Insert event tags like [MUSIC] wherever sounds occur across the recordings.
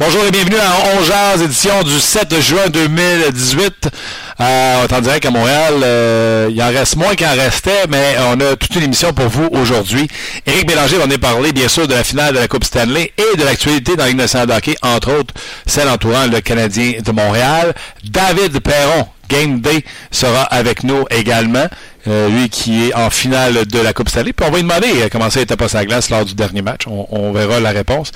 Bonjour et bienvenue à 11 édition du 7 juin 2018. Euh, on est en direct à Montréal. Euh, il en reste moins qu'il en restait, mais on a toute une émission pour vous aujourd'hui. Éric Bélanger va nous parler, bien sûr, de la finale de la Coupe Stanley et de l'actualité dans la Ligue nationale de hockey, entre autres celle entourant le Canadien de Montréal. David Perron, Game Day, sera avec nous également. Euh, lui qui est en finale de la Coupe Stanley. Puis on va lui demander euh, comment ça était pas sa glace lors du dernier match. On, verra la réponse.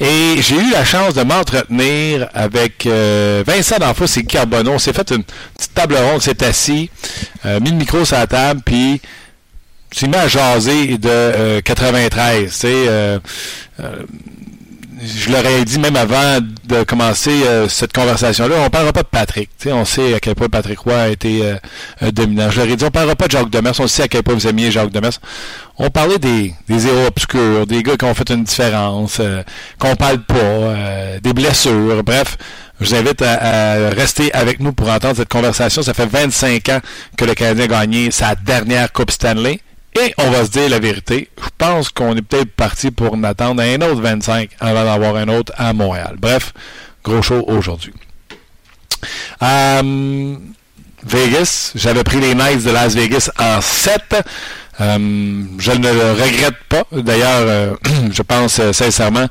Et j'ai eu la chance de m'entretenir avec euh, Vincent D'Anfos et Carbonneau. On s'est fait une petite table ronde, s'est assis, mis le micro sur la table, puis s'est mis à jaser de 93. Tu sais, je leur ai dit même avant de commencer euh, cette conversation-là, on parlera pas de Patrick. on sait à quel point Patrick Roy a été euh, euh, dominant. Je leur ai dit, on parlera pas de Jacques Demers. On sait à quel point vous aimiez Jacques Demers. On parlait des, des héros obscurs, des gars qui ont fait une différence, qu'on parle pas, des blessures. Bref, je vous invite à, rester avec nous pour entendre cette conversation. Ça fait 25 ans que le Canadien a gagné sa dernière Coupe Stanley. Et on va se dire la vérité, je pense qu'on est peut-être parti pour en attendre un autre 25 avant d'avoir un autre à Montréal. Bref, gros show aujourd'hui. Euh, Vegas, j'avais pris les Knights de Las Vegas en 7. Euh, je ne le regrette pas. D'ailleurs, euh, [CLEARS THROAT] je pense sincèrement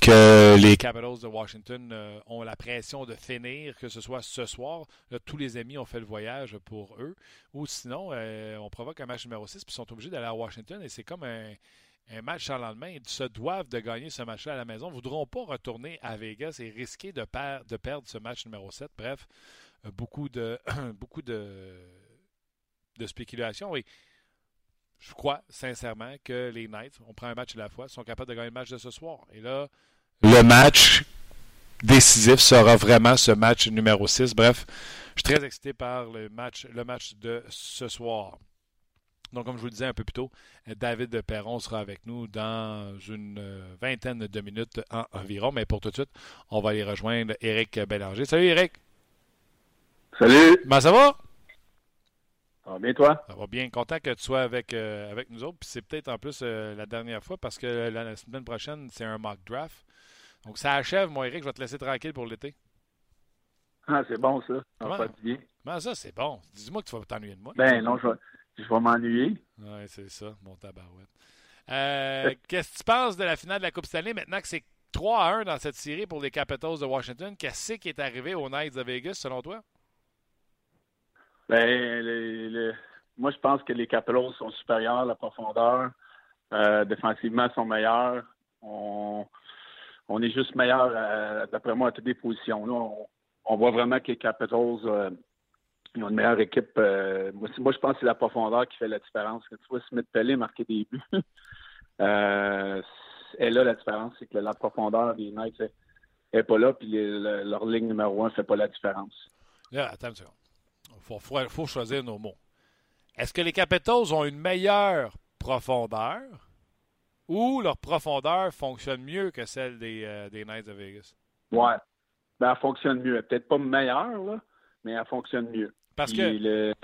que les Capitals de Washington euh, ont la pression de finir, que ce soit ce soir. tous les amis ont fait le voyage pour eux. Ou sinon, euh, on provoque un match numéro 6 puis ils sont obligés d'aller à Washington et c'est comme un, match sans lendemain. Ils se doivent de gagner ce match-là à la maison. Ils ne voudront pas retourner à Vegas et risquer de, de perdre ce match numéro 7. Bref, euh, beaucoup de [CLEARS THROAT] beaucoup de, de spéculation. Et je crois sincèrement que les Knights, on prend un match à la fois, sont capables de gagner le match de ce soir. Et là, le match décisif sera vraiment ce match numéro 6. Bref, je suis très excité par le match, le match de ce soir. Donc, comme je vous le disais un peu plus tôt, David Perron sera avec nous dans une vingtaine de minutes environ. Mais pour tout de suite, on va aller rejoindre Éric Bélanger. Salut Éric! Salut! Comment ça va? Ça va bien, toi? Ça va bien. Content que tu sois avec, euh, avec nous autres. Puis c'est peut-être en plus euh, la dernière fois parce que la semaine prochaine, c'est un mock draft. Donc, ça achève, moi, Eric. Je vais te laisser tranquille pour l'été. Ah, c'est bon, ça. Comment, comment ça, c'est bon? Dis-moi que tu vas t'ennuyer de moi. Ben non, je vais, je vais m'ennuyer. Oui, c'est ça, mon tabarouette. Euh, [LAUGHS] qu'est-ce que tu penses de la finale de la Coupe Stanley maintenant que c'est 3 à 1 dans cette série pour les Capitals de Washington? Qu'est-ce qui est arrivé aux Knights de Vegas, selon toi? Ben, moi, je pense que les Capitals sont supérieurs, la profondeur. Euh, défensivement, sont meilleurs. On on est juste meilleur, euh, d'après moi, à toutes les positions. on, voit vraiment que les Capitals euh, ont une meilleure équipe. Euh, moi, je pense que c'est la profondeur qui fait la différence. Quand tu vois Smith Pellet marquer des buts, [LAUGHS] et là, la différence, c'est que la profondeur des Knights n'est pas là, puis leur ligne numéro un ne fait pas la différence. Là, attends une seconde. Il faut choisir nos mots. Est-ce que les Capitals ont une meilleure profondeur ou leur profondeur fonctionne mieux que celle des, euh, des Knights de Vegas? Ouais. Ben, elle fonctionne mieux. Peut-être pas meilleure, là, mais elle fonctionne mieux. Parce que.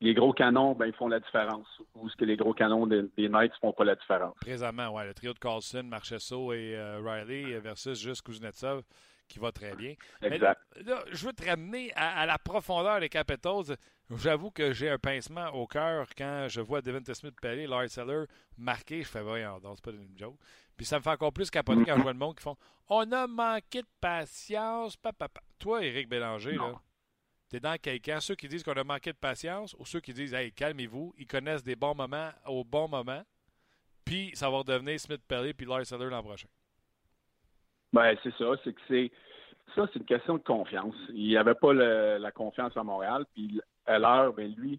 les, gros canons, ben, ils font la différence. Ou ce que les gros canons des, des Knights font pas la différence. Présentement, ouais. Le trio de Carlson, Marchesso et euh, Riley versus juste Kuznetsov qui va très bien. Exact. je veux te ramener à, la profondeur des Capitals. J'avoue que j'ai un pincement au cœur quand je vois Devin Smith Pellet, Lars Seller marquer. Je fais, voyons, c'est pas une joke. Puis ça me fait encore plus capoter quand je vois le monde qui font On a manqué de patience. Papa. Toi, Éric Bélanger, là, t'es dans quelqu'un, ceux qui disent qu'on a manqué de patience ou ceux qui disent Hey, calmez-vous, ils connaissent des bons moments au bon moment, puis ça va redevenir Smith Pellet puis Lars Seller l'an prochain. Ben, c'est ça. C'est que c'est. Ça, c'est une question de confiance. Il n'y avait pas la confiance à Montréal. Puis à l'heure, ben, lui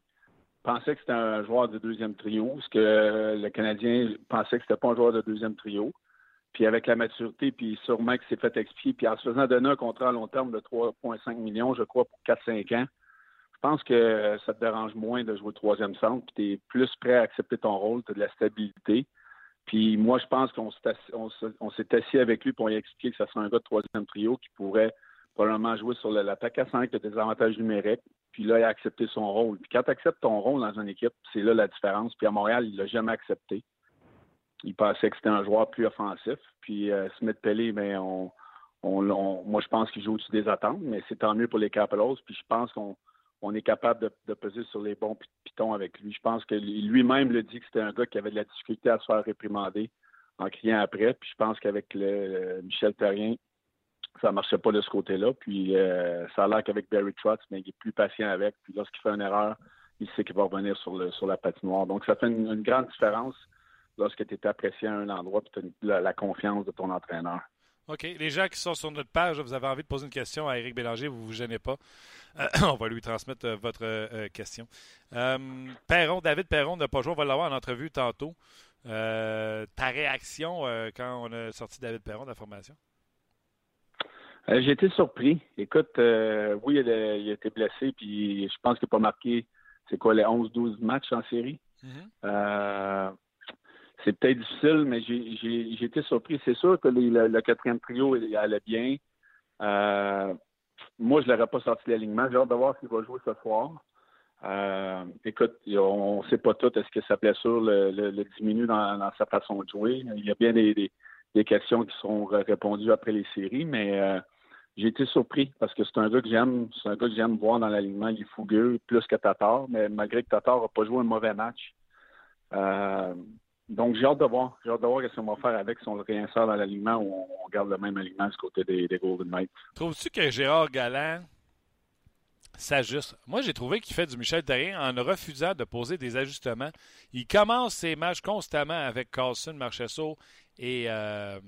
pensait que c'était un joueur de deuxième trio, parce que le Canadien pensait que c'était pas un joueur de deuxième trio. Puis avec la maturité, puis sûrement qu'il s'est fait expliquer, puis en se faisant donner un contrat à long terme de 3,5 millions, je crois, pour 4-5 ans, je pense que ça te dérange moins de jouer troisième centre, puis tu es plus prêt à accepter ton rôle, tu as de la stabilité. Puis moi, je pense qu'on s'est assis, avec lui pour lui expliquer que ça serait un gars de troisième trio qui pourrait probablement jouer sur l'attaque à 5, a des avantages numériques. Puis là, il a accepté son rôle. Puis quand tu acceptes ton rôle dans une équipe, c'est là la différence. Puis à Montréal, il l'a jamais accepté. Il pensait que c'était un joueur plus offensif. Puis euh, Smith Pelé, mais ben, on, moi, je pense qu'il joue au-dessus des attentes, mais c'est tant mieux pour les Capitals. Puis je pense qu'on est capable de, peser sur les bons pitons avec lui. Je pense que lui-même le dit que c'était un gars qui avait de la difficulté à se faire réprimander en criant après. Puis je pense qu'avec le, Michel Terrien, ça ne marchait pas de ce côté-là. Puis euh, ça a l'air qu'avec Barry Trotz, mais il est plus patient avec. Puis lorsqu'il fait une erreur, il sait qu'il va revenir sur la patinoire. Donc ça fait une, grande différence lorsque tu es apprécié à un endroit et tu as la, confiance de ton entraîneur. OK. Les gens qui sont sur notre page, vous avez envie de poser une question à Éric Bélanger, vous ne vous gênez pas. Euh, [COUGHS] on va lui transmettre euh, votre question. Perron, David Perron n'a pas joué, on va l'avoir en entrevue tantôt. ta réaction quand on a sorti David Perron de la formation? Euh, j'ai été surpris. Écoute, euh, oui, il a, été blessé, puis je pense qu'il n'a pas marqué, c'est quoi, les 11-12 matchs en série? Mm-hmm. Euh, c'est peut-être difficile, mais j'ai été surpris. C'est sûr que le, quatrième trio allait bien. moi, je ne l'aurais pas sorti l'alignement. J'ai hâte de voir s'il va jouer ce soir. écoute, on ne sait pas tout. Est-ce que sa blessure le, diminue dans, sa façon de jouer? Il y a bien des, questions qui seront répondues après les séries, mais j'ai été surpris parce que c'est un gars que j'aime, c'est un gars que j'aime voir dans l'alignement. Il est fougueux, plus que Tatar, mais malgré que Tatar n'a pas joué un mauvais match. Euh, donc j'ai hâte de voir. J'ai hâte de voir ce qu'on va faire avec si on le réinsère dans l'alignement ou on, garde le même alignement du côté des, Golden Knights. Trouves-tu que Gérard Galland s'ajuste? Moi, j'ai trouvé qu'il fait du Michel Terrien en refusant de poser des ajustements. Il commence ses matchs constamment avec Carlson, Marchesso et euh,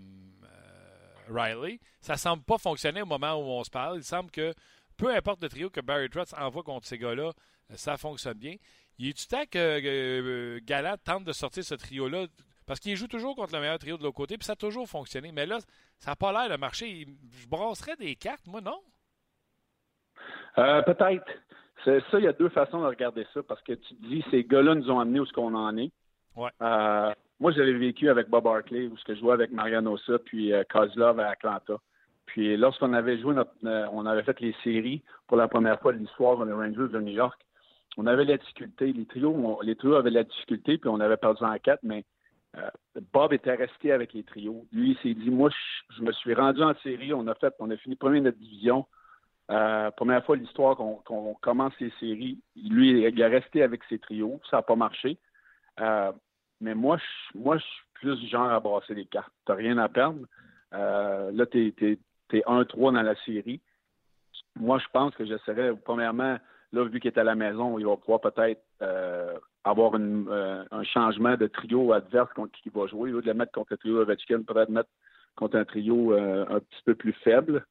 Riley. Ça semble pas fonctionner au moment où on se parle. Il semble que peu importe le trio que Barry Trotz envoie contre ces gars-là, euh, ça fonctionne bien. Il est-tu temps que euh, tente de sortir ce trio-là? Parce qu'il joue toujours contre le meilleur trio de l'autre côté, puis ça a toujours fonctionné. Mais là, ça n'a pas l'air de marcher. Je brasserais des cartes, moi, non? Euh, peut-être. C'est ça, il y a deux façons de regarder ça, parce que tu dis, ces gars-là nous ont amenés où ce qu'on en est. Ouais. Moi, j'avais vécu avec Bob Barkley, où je jouais avec Mariano Ossa, puis euh, Kozlov à Atlanta. Puis lorsqu'on avait joué, notre, euh, on avait fait les séries pour la première fois de l'histoire dans les Rangers de New York, on avait la difficulté. Les trios, avaient la difficulté, puis on avait perdu en quatre, mais euh, Bob était resté avec les trios. Lui, il s'est dit, moi, je, me suis rendu en série, on a fait, on a fini premier de notre division. première fois l'histoire qu'on commence les séries. Lui, il est resté avec ses trios. Ça n'a pas marché. Mais moi, je, moi, suis plus du genre à brasser les cartes. Tu rien à perdre. Euh, là, tu es, 1-3 dans la série. Moi, je pense que j'essaierais, premièrement, là, vu qu'il est à la maison, il va pouvoir peut-être euh, avoir euh, un changement de trio adverse contre qui va jouer. Au lieu de le mettre contre le trio Ovechkin, peut-être mettre contre un trio un petit peu plus faible.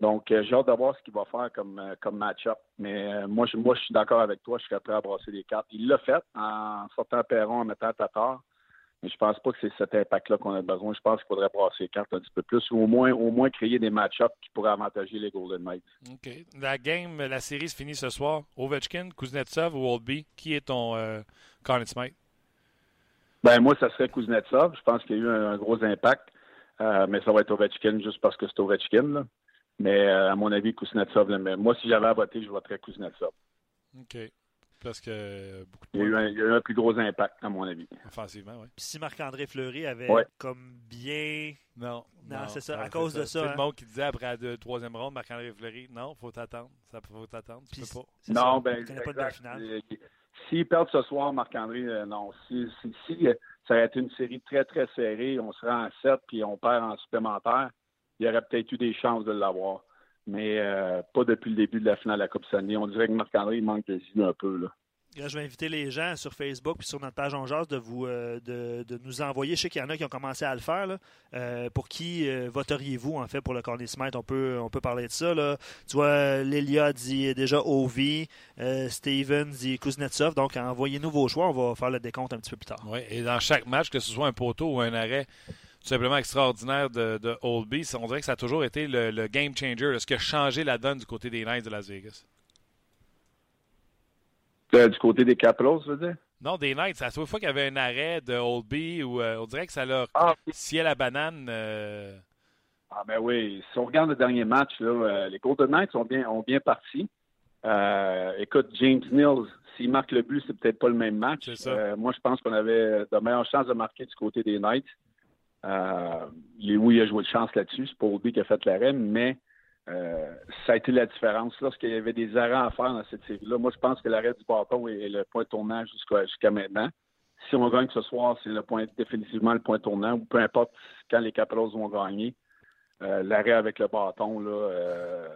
Donc, euh, j'ai hâte de voir ce qu'il va faire comme, euh, match-up. Mais euh, moi, je, moi, je suis d'accord avec toi. Je serais prêt à brasser les cartes. Il l'a fait en sortant Perron, en mettant Tatar. Mais je pense pas que c'est cet impact-là qu'on a besoin. Je pense qu'il faudrait brasser les cartes un petit peu plus ou au moins, au moins créer des match-ups qui pourraient avantager les Golden Knights. OK. La game, la série se finit ce soir. Ovechkin, Kuznetsov ou Oldby? Qui est ton euh, Smith? Ben, moi, ça serait Kuznetsov. Je pense qu'il y a eu un, gros impact. mais ça va être Ovechkin juste parce que c'est Ovechkin. Là. Mais euh, à mon avis, Kuznetsov, mais moi, si j'avais à voter, je voterais Kuznetsov. OK. Parce que beaucoup il, y a eu un, il, y a eu un, plus gros impact, à mon avis. Offensivement, oui. Si Marc-André Fleury avait comme bien. Non. Non, c'est ça, à cause de ça. C'est hein. le monde qui disait après la troisième ronde, Marc-André Fleury, non, faut t'attendre. Ça faut t'attendre. Tu peux pas. Non, ça, ben. Pas de S'il perd ce soir, Marc-André, euh, non. Si, si, si, ça aurait été une série très, très serrée, on serait en 7 puis on perd en supplémentaire il y aurait peut-être eu des chances de l'avoir. Mais euh, pas depuis le début de la finale de la Coupe Stanley. On dirait que Marc-André manque de jus un peu. Là. je vais inviter les gens sur Facebook et sur notre page en jazz de, vous, euh, de, nous envoyer. Je sais qu'il y en a qui ont commencé à le faire. Euh, pour qui voteriez-vous, en fait, pour le Corner Smith? On peut, on peut parler de ça. Là. Tu vois, Lélia dit déjà Ovi, Steven dit Kuznetsov. Donc, envoyez-nous vos choix. On va faire le décompte un petit peu plus tard. Oui, et dans chaque match, que ce soit un poteau ou un arrêt, tout simplement extraordinaire de, de Oldby. On dirait que ça a toujours été le, game changer, ce qui a changé la donne du côté des Knights de Las Vegas. Euh, du côté des Capitals, je veux dire? Non, des Knights. À chaque fois qu'il y avait un arrêt de Oldby, ou euh, on dirait que ça leur ah, sciait la banane. Euh. Ah ben oui, si on regarde le dernier match, là, les Golden Knights ont bien, ont bien parti. écoute, James Mills, s'il marque le but, c'est peut-être pas le même match. moi, je pense qu'on avait de meilleures chances de marquer du côté des Knights. Euh, il a joué de chance là-dessus. C'est pas Obi qui a fait l'arrêt, mais euh, ça a été la différence. Lorsqu'il y avait des arrêts à faire dans cette série-là, moi, je pense que l'arrêt du bâton est le point tournant jusqu'à maintenant. Si on gagne ce soir, c'est le point définitivement le point tournant, ou peu importe quand les Capitals vont gagner. Euh, l'arrêt avec le bâton, euh,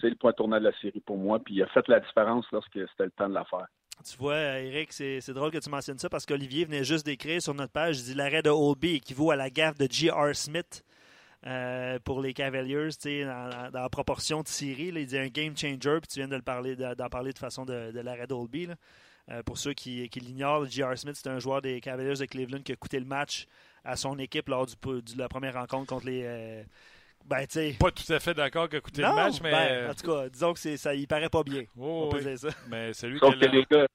c'est le point tournant de la série pour moi. Puis il a fait la différence lorsque c'était le temps de la faire. Tu vois, Eric, c'est drôle que tu mentionnes ça parce qu'Olivier venait juste d'écrire sur notre page, il dit l'arrêt de Olby équivaut à la gaffe de J.R. Smith euh, pour les Cavaliers, dans, dans la proportion de série. il dit un game changer, puis tu viens d'en parler, parler de façon de, l'arrêt d'Olby. pour ceux qui, qui l'ignorent, J.R. Smith, c'est un joueur des Cavaliers de Cleveland qui a coûté le match à son équipe lors du, de la première rencontre contre les, ben, pas tout à fait d'accord que coûter le match, mais. Ben, en tout cas, disons que ça, il paraît pas bien. on peut dire ça. Mais celui Sauf que les gars,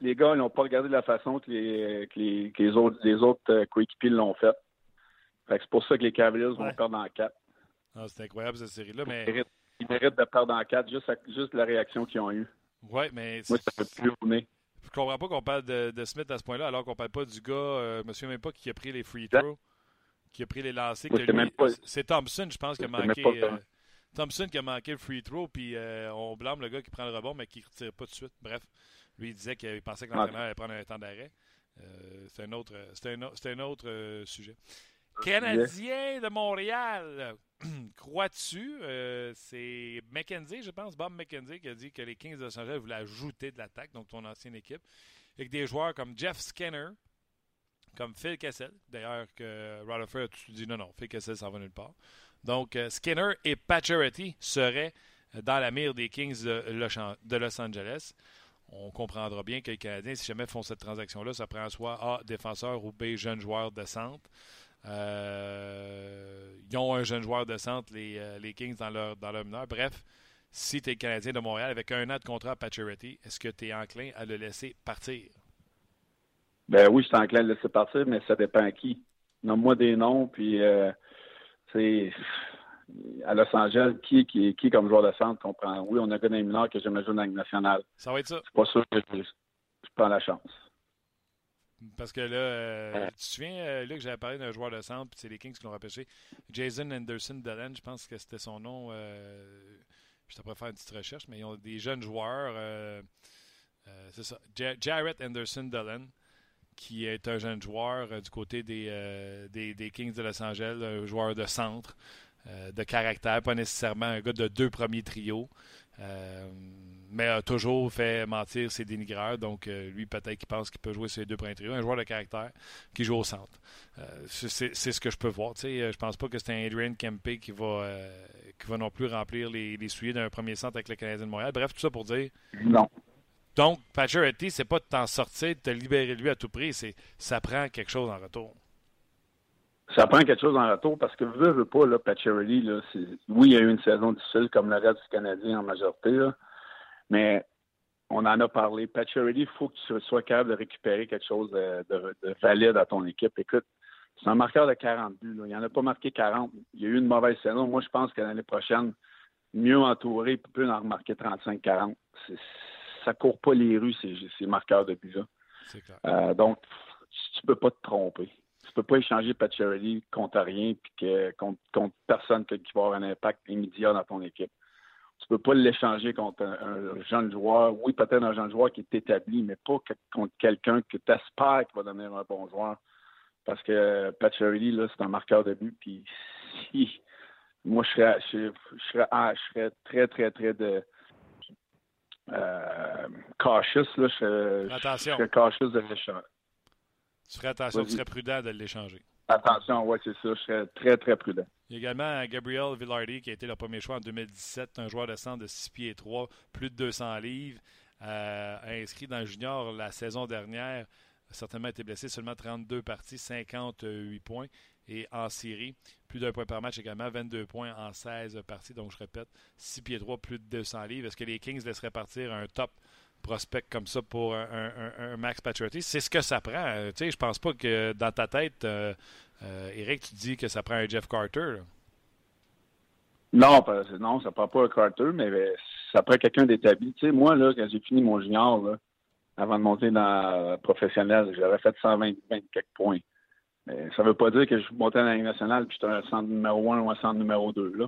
les gars n'ont pas regardé la façon que les, que les, autres, les autres euh, coéquipiers l'ont fait. fait c'est pour ça que les Cavaliers vont perdre en 4. Ah, c'est incroyable cette série-là. Mais... Ils, méritent, de perdre en 4 juste, juste la réaction qu'ils ont eue. Oui, mais. Moi, ça fait plus venir. Je comprends pas qu'on parle de, de, Smith à ce point-là, alors qu'on parle pas du gars, euh, je me souviens même pas qui a pris les free throws qui a pris les lancers. C'est Thompson, je pense, qui a manqué. Euh, Thompson qui a manqué le free throw, puis euh, on blâme le gars qui prend le rebond, mais qui ne retire pas tout de suite. Bref, lui, il disait qu'il pensait que l'entraîneur allait prendre un temps d'arrêt. Euh, c'est un autre, un, un autre sujet. Canadien de Montréal, [CLEARS THROAT] crois-tu, c'est McKenzie, je pense, Bob McKenzie, qui a dit que les Kings de Los Angeles voulaient ajouter de l'attaque, donc ton ancienne équipe, avec des joueurs comme Jeff Skinner, comme Phil Kessel. D'ailleurs, que Rutherford tu dis non, non, Phil Kessel s'en va nulle part. Donc, euh, Skinner et Pacioretty seraient euh, dans la mire des Kings de Los Angeles. On comprendra bien que les Canadiens, si jamais font cette transaction-là, ça prend soit A, défenseur ou B, jeune joueur de centre. Euh, ils ont un jeune joueur de centre, les, Kings, dans leur, dans leur mineur. Bref, si tu es Canadien de Montréal avec un an de contrat à Pacioretty, est-ce que tu es enclin à le laisser partir? Ben oui, je suis enclin à le laisser partir, mais ça dépend à qui. Nomme-moi des noms, puis euh, c'est à Los Angeles, qui, qui, qui comme joueur de centre comprend? Oui, on a gagné mineur que jamais joué dans la nationale. Ça va être ça. C'est pas sûr que je, prends la chance. Parce que là, euh, tu te souviens, euh, Luc, j'avais parlé d'un joueur de centre, puis c'est les Kings qui l'ont repêché. Jason Anderson Dallin, je pense que c'était son nom. je t'apprends faire une petite recherche, mais ils ont des jeunes joueurs. c'est ça. Jarrett Anderson Dallin qui est un jeune joueur euh, du côté euh, des, Kings de Los Angeles, un joueur de centre, euh, de caractère, pas nécessairement un gars de deux premiers trios, mais a toujours fait mentir ses dénigreurs. Donc, lui, peut-être qu'il pense qu'il peut jouer ses deux premiers trios. Un joueur de caractère qui joue au centre. c'est ce que je peux voir. Je pense pas que c'est un Adrian Kempe qui va, qui va non plus remplir les, les souliers d'un premier centre avec le Canadien de Montréal. Bref, tout ça pour dire. Non. Donc, Pacioretty, c'est pas de t'en sortir, de te libérer lui à tout prix, c'est ça prend quelque chose en retour. Ça prend quelque chose en retour parce que veux, veux pas, là, Pacioretty, là, oui, il y a eu une saison difficile comme le reste du Canadien en majorité, mais on en a parlé. Pacioretty, il faut que tu sois capable de récupérer quelque chose de, valide à ton équipe. Écoute, c'est un marqueur de 40 buts. Il Il en a pas marqué 40. Il y a eu une mauvaise saison. Moi, je pense que l'année prochaine, mieux entouré, il peut en remarquer 35-40 ça court pas les rues, ces, marqueurs de but-là. Euh, donc, tu peux pas te tromper. Tu peux pas échanger Charity contre rien puis que contre, personne qui va avoir un impact immédiat dans ton équipe. Tu peux pas l'échanger contre un, jeune joueur. Oui, peut-être un jeune joueur qui est établi, mais pas contre quelqu'un que tu espères qu'il va devenir un bon joueur. Parce que Charity, là, c'est un marqueur de but. Puis si moi je serais, je, serais, ah, je serais très, très, très de euh, cautious, là, je, attention. je serais cautious de l'échanger. Tu ferais attention, tu serais prudent de l'échanger. Attention, oui, c'est ça. Je serais très, très prudent. Il y a également Gabriel Villardi qui a été le premier choix en 2017, un joueur de centre de 6 pieds 3, plus de 200 livres, euh, inscrit dans le junior la saison dernière. A certainement été blessé, seulement 32 parties, 58 points. Et en série, plus d'un point par match également, 22 points en 16 parties. Donc, je répète, 6 pieds 3, plus de 200 livres. Est-ce que les Kings laisseraient partir un top prospect comme ça pour un, Max Pacioretty? C'est ce que ça prend. Euh, tu sais, je pense pas que dans ta tête, euh, euh, Eric, tu dis que ça prend un Jeff Carter. Non, non, ça prend pas un Carter, mais ça prend quelqu'un d'établi. Tu sais, moi, là, quand j'ai fini mon junior, avant de monter dans professionnel, j'avais fait 120 quelques points. Mais ça ne veut pas dire que je montais dans la Ligue nationale puis j'étais un centre numéro un ou un centre numéro deux. Là.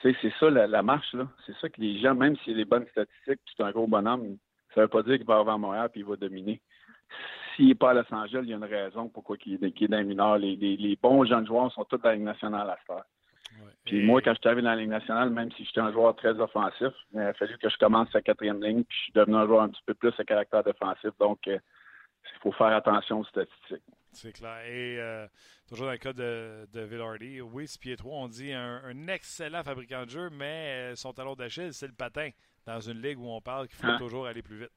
Tu sais, c'est ça la, marche. là. C'est ça que les gens, même s'il a les bonnes statistiques puis c'est un gros bonhomme, ça ne veut pas dire qu'il va avoir Montréal puis il va dominer. S'il n'est pas à Los Angeles, il y a une raison pourquoi il est, dans les mineurs. Les, bons jeunes joueurs sont tous dans la Ligue nationale à ce faire. Puis moi, quand je suis arrivé dans la Ligue nationale, même si j'étais un joueur très offensif, il a fallu que je commence sa quatrième ligne, puis je suis devenu un joueur un petit peu plus à caractère défensif. Donc, euh, il faut faire attention aux statistiques. C'est clair. Et euh, toujours dans le cas de, de Villardy, oui, ce pied 3, on dit un, excellent fabricant de jeu, mais euh, son talon d'Achille, c'est le patin. Dans une ligue où on parle qu'il faut hein? toujours aller plus vite.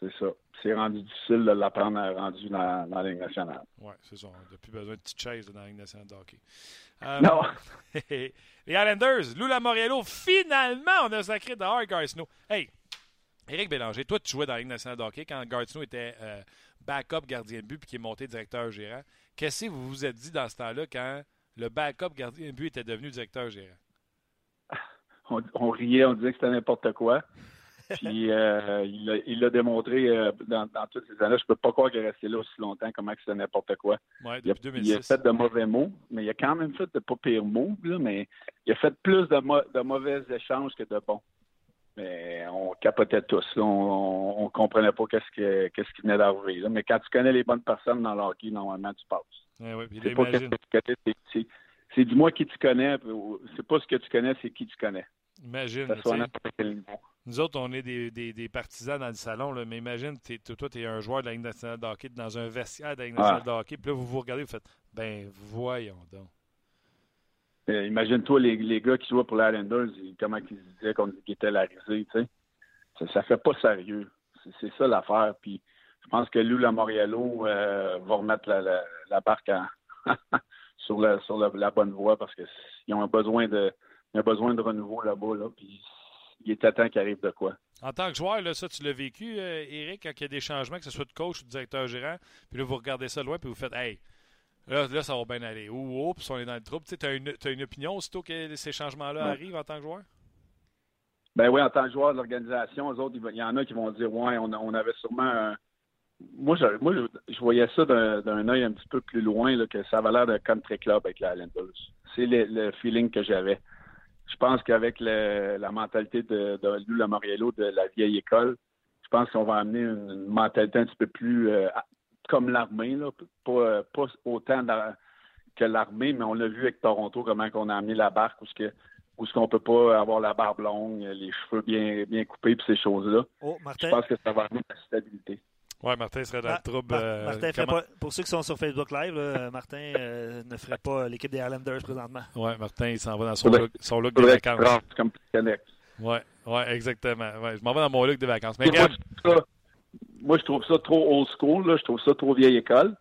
C'est ça. C'est rendu difficile de l'apprendre rendu dans, dans, la Ligue nationale. Oui, c'est ça. On n'a plus besoin de petites chaises dans la Ligue nationale de hockey. Euh, non. [LAUGHS] les Islanders, Lou Lamoriello, finalement, on a sacré dehors Snow. Hey, Éric Bélanger, toi, tu jouais dans la Ligue nationale de hockey quand Snow était euh, backup gardien de but puis qui est monté directeur gérant. Qu'est-ce que vous vous êtes dit dans ce temps-là quand le backup gardien de but était devenu directeur gérant? [LAUGHS] On, riait, on disait que c'était n'importe quoi. [LAUGHS] Puis euh, il l'a démontré euh, dans, toutes ces années. Je peux pas croire qu'il est resté là aussi longtemps, comment que c'était n'importe quoi. il, a, il, a, fait de mauvais mots, mais il a quand même fait de pas pires mots, mais il a fait plus de, de mauvais échanges que de bons. Mais on capotait tous. On, ne comprenait pas qu'est-ce qui, venait d'arriver. Mais quand tu connais les bonnes personnes dans le hockey, normalement, tu passes. c'est pas ce que tu connais, c'est, c'est dis-moi qui tu connais. C'est pas ce que tu connais, c'est qui tu connais. Imagine. Nous autres, on est des, des, des, partisans dans le salon, là, mais imagine, toi, tu es un joueur de la Ligue nationale de hockey dans un vestiaire de la Ligue nationale de hockey, puis là, vous vous regardez, vous faites, ben, voyons donc. Euh, imagine-toi les, gars qui jouaient pour les Islanders, comment ils disaient qu'on était la risée, tu sais. Ça, ça fait pas sérieux. C'est ça l'affaire. Puis je pense que Lou Lamoriello euh, va remettre la, barque [LAUGHS] sur, la, bonne voie parce qu'ils ont besoin de, besoin de renouveau là-bas. Là, puis il est à temps qu'il arrive de quoi. En tant que joueur, là, ça, tu l'as vécu, euh, Eric, quand il y a des changements, que ce soit de coach ou de directeur gérant, puis là, vous regardez ça loin, puis vous faites Hey, Là, là, ça va bien aller. Ou, puis on est dans le trouble. Tu as une, as une opinion aussitôt que ces changements-là arrivent en tant que joueur? Ben oui, en tant que joueur de l'organisation, eux autres, il y en a qui vont dire Ouais, on, on avait sûrement. Moi, je, moi, je, voyais ça d'un œil un petit peu plus loin, là, que ça avait l'air d'un country club avec les Islanders. C'est le, feeling que j'avais. Je pense qu'avec la mentalité de, de Lou Lamoriello de la vieille école, je pense qu'on va amener une, mentalité un petit peu plus euh, comme l'armée, là, pas, euh, pas autant que l'armée, mais on l'a vu avec Toronto, comment on a amené la barque, où ce que où ce qu'on peut pas avoir la barbe longue, les cheveux bien, bien coupés, puis ces choses-là. Oh, Je pense que ça va amener la stabilité. Oui, Martin serait dans le trouble. Euh, Martin pas, pour ceux qui sont sur Facebook Live, là, Martin euh, ne ferait pas l'équipe des Islanders présentement. Oui, Martin, il s'en va dans son, look, son look de vacances. Comme oui, ouais, exactement. Ouais, je m'en vais dans mon look de vacances. Mais moi, je trouve ça trop old school, là. je trouve ça trop vieille école.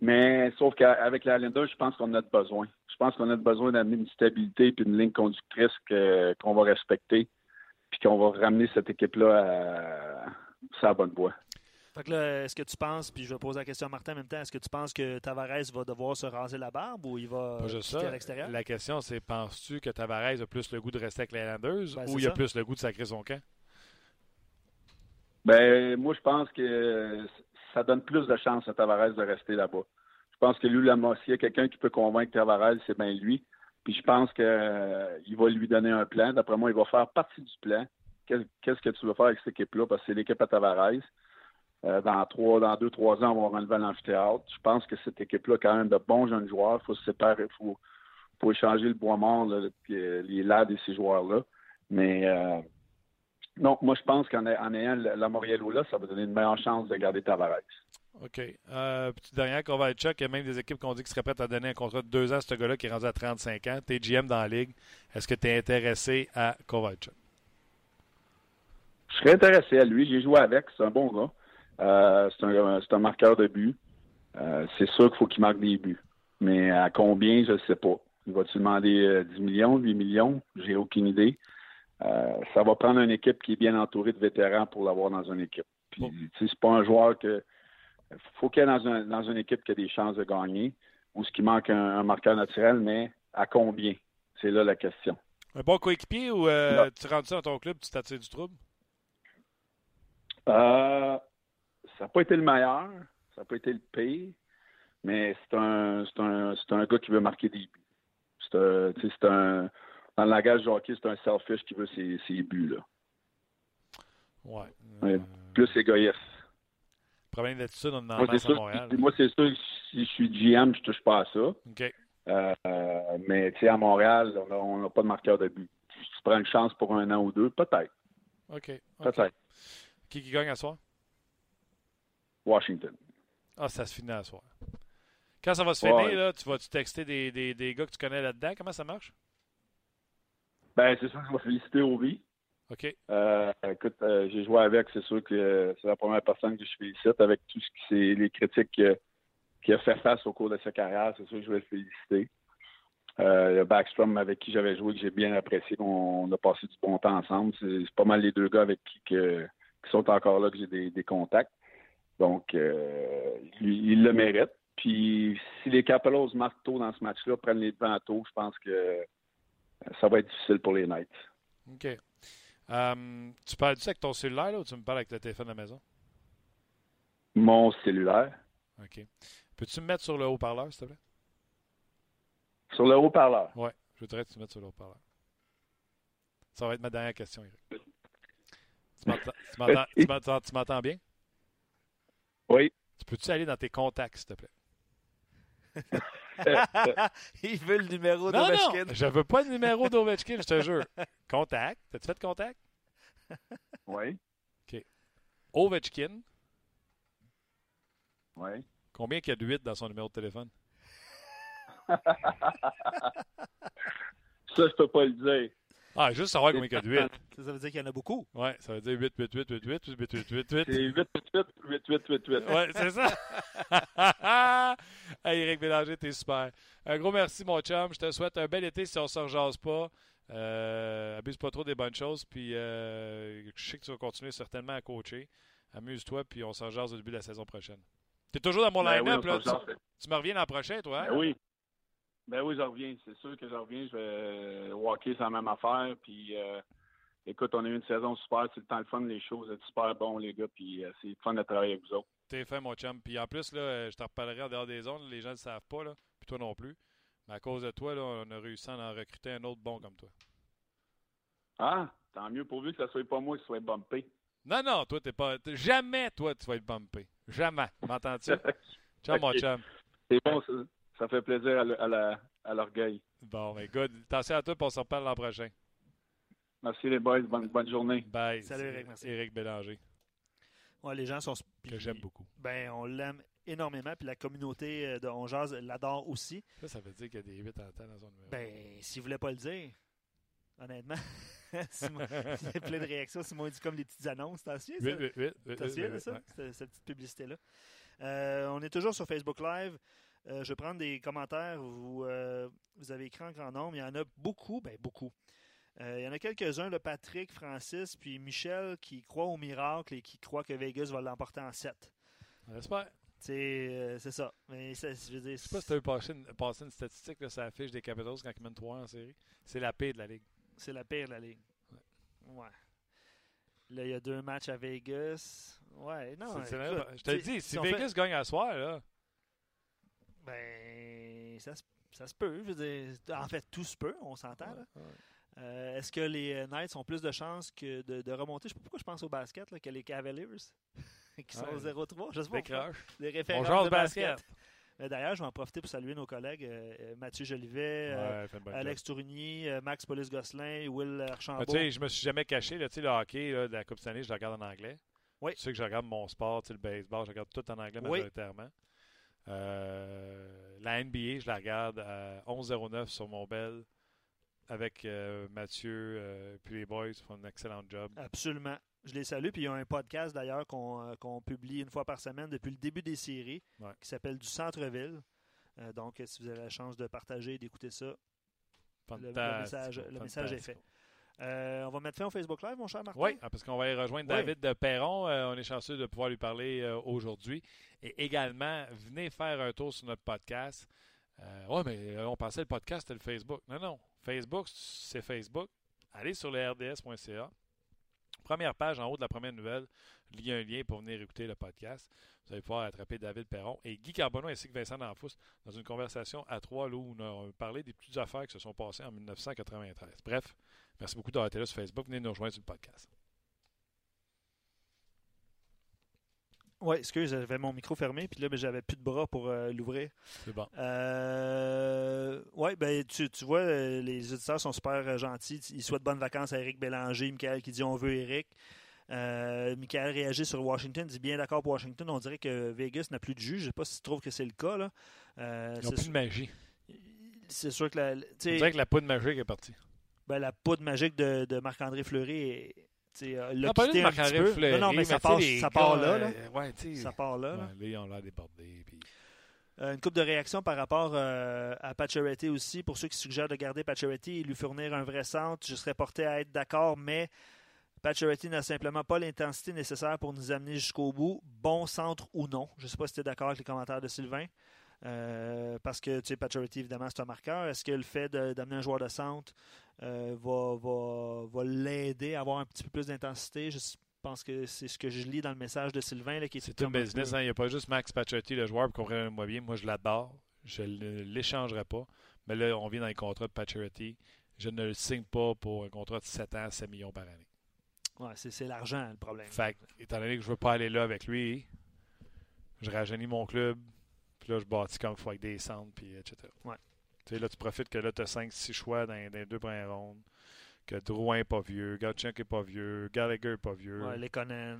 Mais sauf qu'avec la Lander, je pense qu'on a besoin. Je pense qu'on a besoin d'amener une stabilité et une ligne conductrice qu'on va respecter, puis qu'on va ramener cette équipe-là à sa bonne voie. est-ce que tu penses, puis je vais poser la question à Martin en même temps, est-ce que tu penses que Tavares va devoir se raser la barbe ou il va quitter à l'extérieur? La question, c'est penses-tu que Tavares a plus le goût de rester avec les Islanders ben, ou il a plus le goût de sacrer son camp? Ben, moi, je pense que ça donne plus de chance à Tavares de rester là-bas. Je pense que lui, s'il y a quelqu'un qui peut convaincre Tavares, c'est bien lui. Puis je pense qu'il euh, va lui donner un plan. D'après moi, il va faire partie du plan. Qu'est-ce que tu veux faire avec cette équipe-là? Parce que c'est l'équipe à Tavares. Euh, dans trois, dans deux, trois ans, on va relever l'amphithéâtre. Je pense que cette équipe-là a quand même de bons jeunes joueurs. Il faut se séparer, il faut, échanger le bois mort, les lads et ces joueurs-là. Mais euh, non, moi, je pense qu'en ayant la Moriello là, ça va donner une meilleure chance de garder Tavares. OK. Euh, petite dernière, Kovalchuk, il y a même des équipes qui ont dit qu'ils seraient prêtes à donner un contrat de deux ans à ce gars-là qui est rendu à 35 ans. Tu es GM dans la Ligue. Est-ce que tu es intéressé à Kovalchuk? Je serais intéressé à lui. J'ai joué avec. C'est un bon gars. Euh, c'est un, un, marqueur de but. Euh, c'est sûr qu'il faut qu'il marque des buts. Mais à combien, je ne sais pas. Il va-tu demander 10 euh, millions, 8 millions? J'ai aucune idée. Euh, ça va prendre une équipe qui est bien entourée de vétérans pour l'avoir dans une équipe. Puis, c'est pas un joueur que. faut qu'il y ait dans, dans, une équipe qui a des chances de gagner, ou ce qui manque un, marqueur naturel, mais à combien? C'est là la question. Un bon coéquipier ou euh, tu rentres ça dans ton club, tu t'attires du trouble? Euh, ça n'a pas été le meilleur, ça n'a pas été le pire, mais c'est un, c'est un, un gars qui veut marquer des buts. C'est c'est un, dans le langage du hockey, c'est un selfish qui veut ses, ses buts, là. Ouais. Ouais, Euh, Plus égoïste. Problème d'attitude, on en a Moi, masse à Montréal. moi, c'est sûr que si je suis GM, je touche pas à ça. OK. Euh, mais tu sais, à Montréal, on n'a pas de marqueur de but. Si tu prends une chance pour un an ou deux, peut-être. OK. Peut-être. Qui, qui gagne à soir? Washington. Ah, ça se finit à soir. Quand ça va se Ouais. finir, là, tu vas-tu texter des, des, des gars que tu connais là-dedans? Comment ça marche? Ben, c'est sûr que je vais féliciter Ovi. OK. Euh, écoute, euh, j'ai joué avec, c'est sûr que euh, c'est la première personne que je félicite avec tout ce qui c'est les critiques que- qu'il a fait face au cours de sa carrière, c'est sûr que je vais le féliciter. Euh, le Backstrom avec qui j'avais joué, que j'ai bien apprécié, on, a passé du bon temps ensemble. C'est pas mal les deux gars avec qui, que- qui sont encore là que j'ai des, des contacts. Donc, il, il le mérite. Puis, si les Capellos marquent tôt dans ce match-là, prennent les devants tôt, je pense que ça va être difficile pour les Knights. OK. Euh, tu parles-tu avec ton cellulaire là, ou tu me parles avec le téléphone de la maison? Mon cellulaire. OK. Peux-tu me mettre sur le haut-parleur, s'il te plaît? Sur le haut-parleur. Oui, je voudrais que tu me mettes sur le haut-parleur. Ça va être ma dernière question, Eric. Tu tu [LAUGHS] tu tu m'entends bien? Oui. Tu peux-tu aller dans tes contacts, s'il te plaît? [LAUGHS] [LAUGHS] Il veut le numéro d'Ovechkin. non, je veux pas le numéro d'Ovechkin, je te jure. Contact. T'as-tu fait contact? Oui. Ovechkin, Oui. combien qu'il y a de 8 dans son numéro de téléphone? [LAUGHS] Ça, je peux pas le dire. Ah, juste savoir combien qu'il y a de 8. Ça, ça veut dire qu'il y en a beaucoup. Ouais, ça veut dire 8, 8, 8, 8, 8, 8, 8, 8, 8. C'est 8, 8, 8, 8, 8, 8, 8. Ouais, c'est ça. hey, Eric Bélanger, t'es super. Un gros merci, mon chum. Je te souhaite un bel été si on ne se rejase pas. Euh, abuse pas trop des bonnes choses. Puis euh, je sais que tu vas continuer certainement à coacher. Amuse-toi, puis on se rejase au début de la saison prochaine. T'es toujours dans mon Ben oui, line-up, là. Tu, tu me reviens l'an prochain, toi? hein? Ben oui. Ben oui, je reviens. C'est sûr que je reviens. Je vais walker, c'est la même affaire. Puis, euh, écoute, on a eu une saison super. C'est le temps le fun. Les choses sont super bon, les gars. Puis, euh, c'est le fun de travailler avec vous autres. T'es fait, mon chum. Puis en plus, là, euh, je te reparlerai en dehors des zones. Les gens ne le savent pas, là. Puis toi non plus. Mais à cause de toi, là, on a réussi à en recruter un autre bon comme toi. Ah, tant mieux pourvu que ce soit pas moi qui soit bumpé. Non, non, toi, t'es pas. t'es- Jamais, toi, tu vas être bumpé. Jamais. M'entends-tu? [LAUGHS] Ciao, mon Ok. chum. c'est bon, ça. Ça fait plaisir à l'orgueil. Bon, mais good. Attention à toi, puis on se reparle l'an prochain. Merci les boys. Bonne, bonne journée. Bye. Salut, Eric, merci. Eric Bélanger, Ouais, les gens sont. que j'aime beaucoup. Ben, on l'aime énormément. Puis la communauté euh, de On l'adore aussi. Ça, ça veut dire qu'il y a des 8 en temps dans son numéro. Ben, s'il voulait pas le dire, honnêtement. [LAUGHS] Simon- Il y a plein de réactions. Simon dit comme des petites annonces. T'en souviens, ça? 8, 8, 8, 8, T'as souviens de ça? cette petite publicité-là. Euh, on est toujours sur Facebook Live. Euh, je vais prendre des commentaires. Vous, euh, vous avez écrit en grand nombre. Il y en a beaucoup. Ben, beaucoup. Euh, il y en a quelques-uns, là, Patrick, Francis, puis Michel, qui croient au miracle et qui croient que Vegas va l'emporter en 7. On espère. C'est ça. Mais ça, je veux dire, Je sais pas si tu as eu passé une, passé une statistique, là, ça affiche des Capitals quand ils mènent 3 en série. C'est la pire de la ligue. c'est la pire de la ligue. Ouais. Là, il y a deux matchs à Vegas. Ouais, non. Je te le dis, si on Vegas fait- gagne à soir, là, Ben, ça, se- ça se peut. Je veux dire, en fait, tout se peut, on s'entend. ouais. Euh, Est-ce que les euh, Knights ont plus de chances que de, de remonter? Je sais pas pourquoi je pense au basket, là, que les Cavaliers, [LAUGHS] qui sont Ouais. 0-3. Je sais pas. pourquoi. Les références de basket. basket. Mais D'ailleurs, je vais en profiter pour saluer nos collègues euh, euh, Mathieu Jolivet, euh, Ouais, Alex Tourigny, euh, Max Polis-Gosselin, Will. Archambault. Tu sais, je me suis jamais caché. Là, le hockey là, de la Coupe Stanley, je le regarde en anglais. Oui. Tu sais que je regarde mon sport, le baseball, je regarde tout en anglais Oui. majoritairement. Euh, la NBA, je la regarde à 11.09 sur mon bel avec euh, Mathieu euh, puis les boys font un excellent job. Absolument. Je les salue. Puis il y a un podcast d'ailleurs qu'on euh, qu'on publie une fois par semaine depuis le début des séries Ouais. qui s'appelle Du Centre-Ville. Donc, si vous avez la chance de partager et d'écouter ça, message- le message est fait. Euh, on va mettre fin au Facebook Live, mon cher Martin? Oui, parce qu'on va aller rejoindre Oui. David de Perron. Euh, on est chanceux de pouvoir lui parler euh, aujourd'hui. Et également, venez faire un tour sur notre podcast. Oui, mais on pensait le podcast, c'était le Facebook. Non, non. Facebook, c'est Facebook. Allez sur le rds.ca. première page, en haut de la première nouvelle, il y a un lien pour venir écouter le podcast. Vous allez pouvoir attraper David Perron et Guy Carbonneau ainsi que Vincent D'Anfous dans une conversation à trois où on a parlé des petites affaires qui se sont passées en 1993. Bref, merci beaucoup d'avoir été là sur Facebook. Venez nous rejoindre sur le podcast. Oui, excuse, j'avais mon micro fermé, puis là, ben, j'avais plus de bras pour euh, l'ouvrir. C'est bon. Euh, oui, ben, tu, tu, vois, euh, les auditeurs sont super gentils. Ils souhaitent bonnes vacances à Eric Bélanger, Michael qui dit on veut Eric. Euh, Michael réagit sur Washington, dit bien d'accord pour Washington. On dirait que Vegas n'a plus de juge. Je ne sais pas si tu trouves que c'est le cas. Là. Ils n'ont plus de magie. C'est sûr que la. On dirait que la poudre magique est partie. Ben, la poudre magique de, de Marc-André Fleury est euh, non, pas un petit Non, non, mais, ça, part, ça part là. là. Euh, ouais, ça part là. là. ils ont l'air débordés. Puis... Euh, une coupe de réaction par rapport euh, à Pacioretty aussi. Pour ceux qui suggèrent de garder Pacioretty et lui fournir un vrai centre, je serais porté à être d'accord, mais Pacioretty n'a simplement pas l'intensité nécessaire pour nous amener jusqu'au bout, bon centre ou non. Je ne sais pas si tu es d'accord avec les commentaires de Sylvain. Euh, parce que, tu sais, Pacioretty, évidemment, c'est un marqueur. Est-ce que le fait d'amener un joueur de centre euh, va, va, va l'aider à avoir un petit peu plus d'intensité? Je pense que c'est ce que je lis dans le message de Sylvain. Qui c'est un business. Hein. Il n'y a pas juste Max Pacioretty, le joueur, comprenez-moi bien. Moi, je l'adore. Je ne l'échangerai pas. Mais là, on vient dans les contrats de Pacioretty. Je ne le signe pas pour un contrat de 7 ans, 7 millions par année. Ouais, c'est l'argent le problème. Fait étant donné que je ne veux pas aller là avec lui, je rajeunis mon club, là, je bâtis comme il faut avec des centres, puis etc. Ouais. Tu sais, là, tu profites que là, tu as 5-6 choix dans, les deux premières rondes. Que Drouin n'est pas vieux, Gatchuk n'est pas vieux, Gallagher n'est pas vieux. Ouais, les Conan.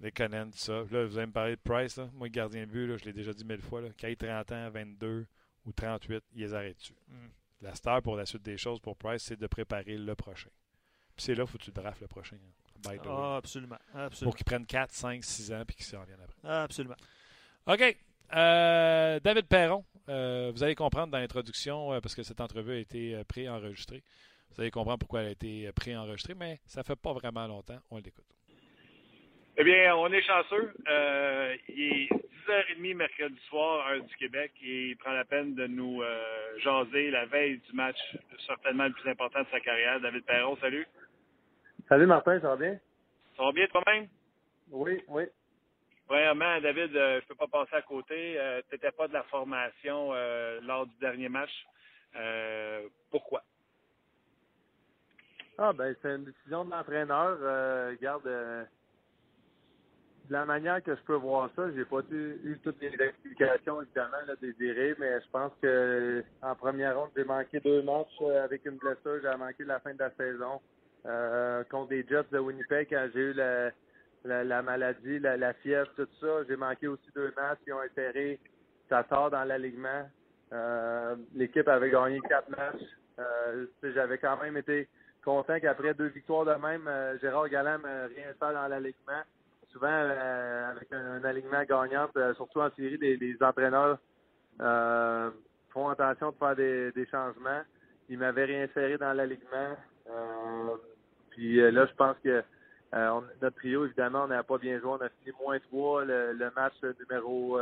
Les Conan, tout ça. Là, vous allez me parler de Price. Là. Moi, le gardien de but, là, je l'ai déjà dit mille fois. Là, quand il a 30 ans, 22 ou 38, il les arrête dessus. Mm. La star pour la suite des choses pour Price, c'est de préparer le prochain. Puis c'est là qu'il faut que tu draftes le prochain. Hein. Ah, absolument. absolument. Pour qu'il prenne 4, 5, 6 ans puis qu'il s'en revienne après. Ah, absolument. OK. Euh, David Perron, euh, vous allez comprendre dans l'introduction, euh, parce que cette entrevue a été pré-enregistrée. Vous allez comprendre pourquoi elle a été pré-enregistrée, mais ça fait pas vraiment longtemps. On l'écoute. Eh bien, on est chanceux. il est 10h30 mercredi soir, heure du Québec, et il prend la peine de nous jaser la veille du match, certainement le plus important de sa carrière. David Perron, salut. Salut Martin, ça va bien? Ça va bien toi-même? Oui, oui. Premièrement, David, euh, je peux pas passer à côté. Euh, tu n'étais pas de la formation euh, lors du dernier match. pourquoi? Ah ben c'est une décision de l'entraîneur. regarde, de la manière que je peux voir ça, j'ai pas eu, toutes les explications évidemment désirées, mais je pense que en première ronde, j'ai manqué deux matchs avec une blessure. J'ai manqué la fin de la saison contre des Jets de Winnipeg j'ai eu la la, maladie, la, fièvre, tout ça. J'ai manqué aussi deux matchs qui ont intérêt Tatar dans l'alignement. Euh, L'équipe avait gagné quatre matchs. Euh, J'avais quand même été content qu'après deux victoires de même, euh, Gérard Galland me dans l'alignement. Souvent, avec un, alignement gagnant, surtout en série, les, entraîneurs font attention de faire des, des changements. Il m'avait réinséré dans l'alignement. puis là, je pense que euh, notre trio, évidemment, on n'a pas bien joué. On a fini moins 3 le, match numéro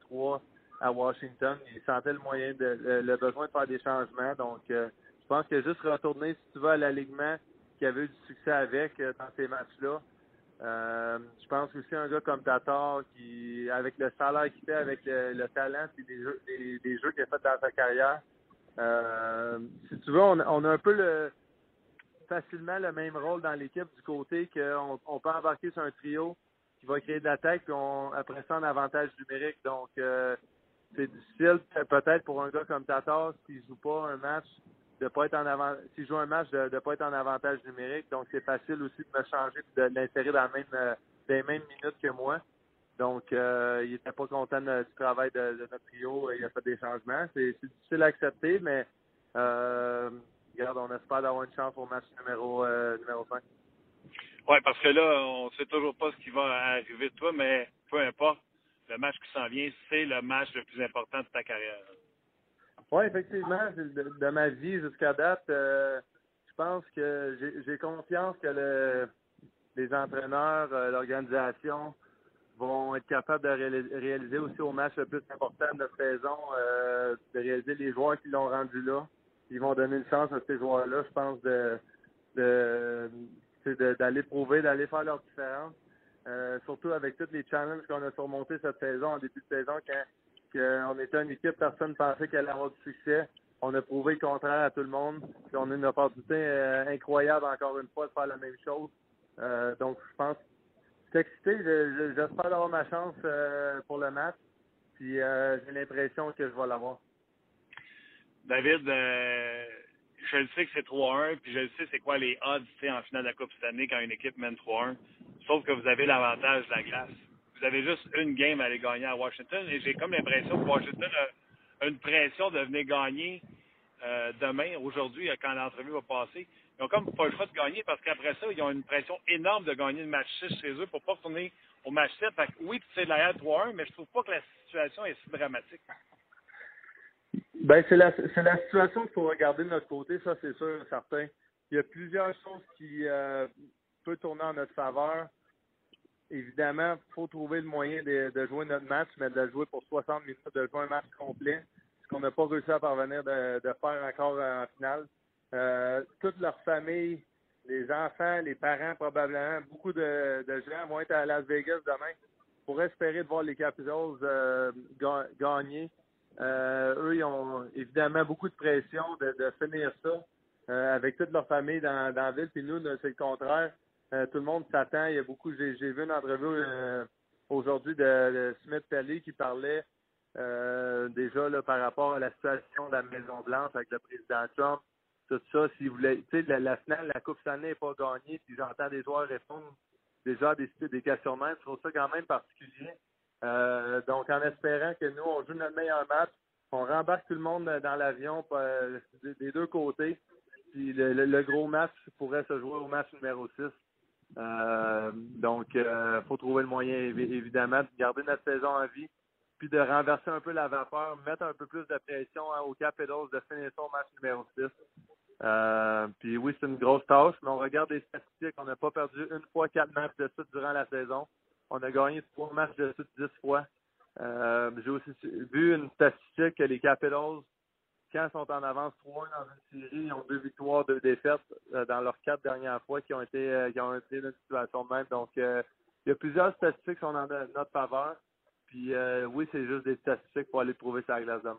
3 euh, à Washington. Il sentait le moyen de le, besoin de faire des changements. Donc euh, je pense que juste retourner, si tu veux, à l'alignement qui avait eu du succès avec dans ces matchs-là. je pense aussi un gars comme Tatar qui, avec le salaire qu'il fait, avec le, talent, c'est des jeux, des, jeux qu'il a fait dans sa carrière. si tu veux, on, on a un peu le facilement le même rôle dans l'équipe du côté qu'on on peut embarquer sur un trio qui va créer de l'attaque, puis on, après ça, en avantage numérique. Donc, euh, c'est difficile peut-être pour un gars comme Tatar, s'il joue pas un match, de pas être en avant, s'il joue un match, de ne pas être en avantage numérique. Donc, c'est facile aussi de me changer de l'insérer dans, euh, les mêmes minutes que moi. Donc, euh, il était pas content du travail de, notre trio. Il a fait des changements. C'est difficile à accepter, mais euh, regarde, on espère d'avoir une chance au match numéro, euh, numéro 5. Oui, parce que là, on ne sait toujours pas ce qui va arriver de toi, mais peu importe, le match qui s'en vient, c'est le match le plus important de ta carrière. Oui, effectivement, de, ma vie jusqu'à date, euh, je pense que j'ai confiance que le, les entraîneurs, euh, l'organisation vont être capables de réaliser aussi au match le plus important de la saison, de réaliser les joueurs qui l'ont rendu là ils vont donner une chance à ces joueurs-là, je pense, de, d'aller prouver, d'aller faire leur différence. Euh, surtout avec tous les challenges qu'on a surmontés cette saison, en début de saison, quand on était une équipe, personne ne pensait qu'elle allait avoir du succès. On a prouvé le contraire à tout le monde. On a une opportunité euh, incroyable, encore une fois, de faire la même chose. Euh, donc, je pense, je suis excité. J'espère avoir ma chance pour le match. Puis j'ai l'impression que je vais l'avoir. David, je le sais que c'est 3-1, puis je le sais c'est quoi les odds en finale de la Coupe cette année quand une équipe mène 3-1. Sauf que vous avez l'avantage de la glace. Vous avez juste une game à aller gagner à Washington et j'ai comme l'impression que Washington a une pression de venir gagner euh, demain, aujourd'hui, quand l'entrevue va passer. Ils ont comme pas le choix de gagner parce qu'après ça, ils ont une pression énorme de gagner le match 6 chez eux pour pas retourner au match 7. Fait que, oui, c'est derrière 3-1, mais je trouve pas que la situation est si dramatique. Ben, c'est la, c'est la situation qu'il faut regarder de notre côté, ça, c'est sûr, certain. Il y a plusieurs choses qui euh, peuvent tourner en notre faveur. Évidemment, il faut trouver le moyen de, jouer notre match, mais de jouer pour 60 minutes, de jouer un match complet, ce qu'on n'a pas réussi à parvenir de, faire encore en finale. Euh, toute leur famille, les enfants, les parents probablement, beaucoup de, gens vont être à Las Vegas demain pour espérer de voir les Capitals euh, gagner. Euh, eux, ils ont évidemment beaucoup de pression de, finir ça euh, avec toute leur famille dans, la ville. Puis nous, c'est le contraire. Euh, tout le monde s'attend. Il y a beaucoup. J'ai, vu une entrevue aujourd'hui de, Smith Pelly qui parlait déjà là, par rapport à la situation de la Maison Blanche avec le président Trump. Tout ça, si vous voulez, la, la, finale, la Coupe année n'est pas gagnée, puis j'entends des joueurs répondre déjà des, des questions même. Je trouve ça quand même particulier. Euh, donc, en espérant que nous, on joue notre meilleur match, on rembarque tout le monde dans l'avion euh, des deux côtés. Puis le, gros match pourrait se jouer au match numéro 6. Euh, donc, il faut trouver le moyen, évidemment, de garder notre saison en vie, puis de renverser un peu la vapeur, mettre un peu plus de pression hein, au Capitals de finir son match numéro 6. puis oui, c'est une grosse tâche, mais on regarde les statistiques. On n'a pas perdu une fois quatre matchs de suite durant la saison. On a gagné trois matchs de suite dix fois. Euh, j'ai aussi vu une statistique que les Capitals, quand ils sont en avance 3 dans une série, ils ont deux victoires, deux défaites euh, dans leurs quatre dernières fois qui ont été euh, qui ont été dans une situation de même. Donc il y a plusieurs statistiques qui sont en notre faveur. Puis oui, c'est juste des statistiques pour aller prouver sa glace demain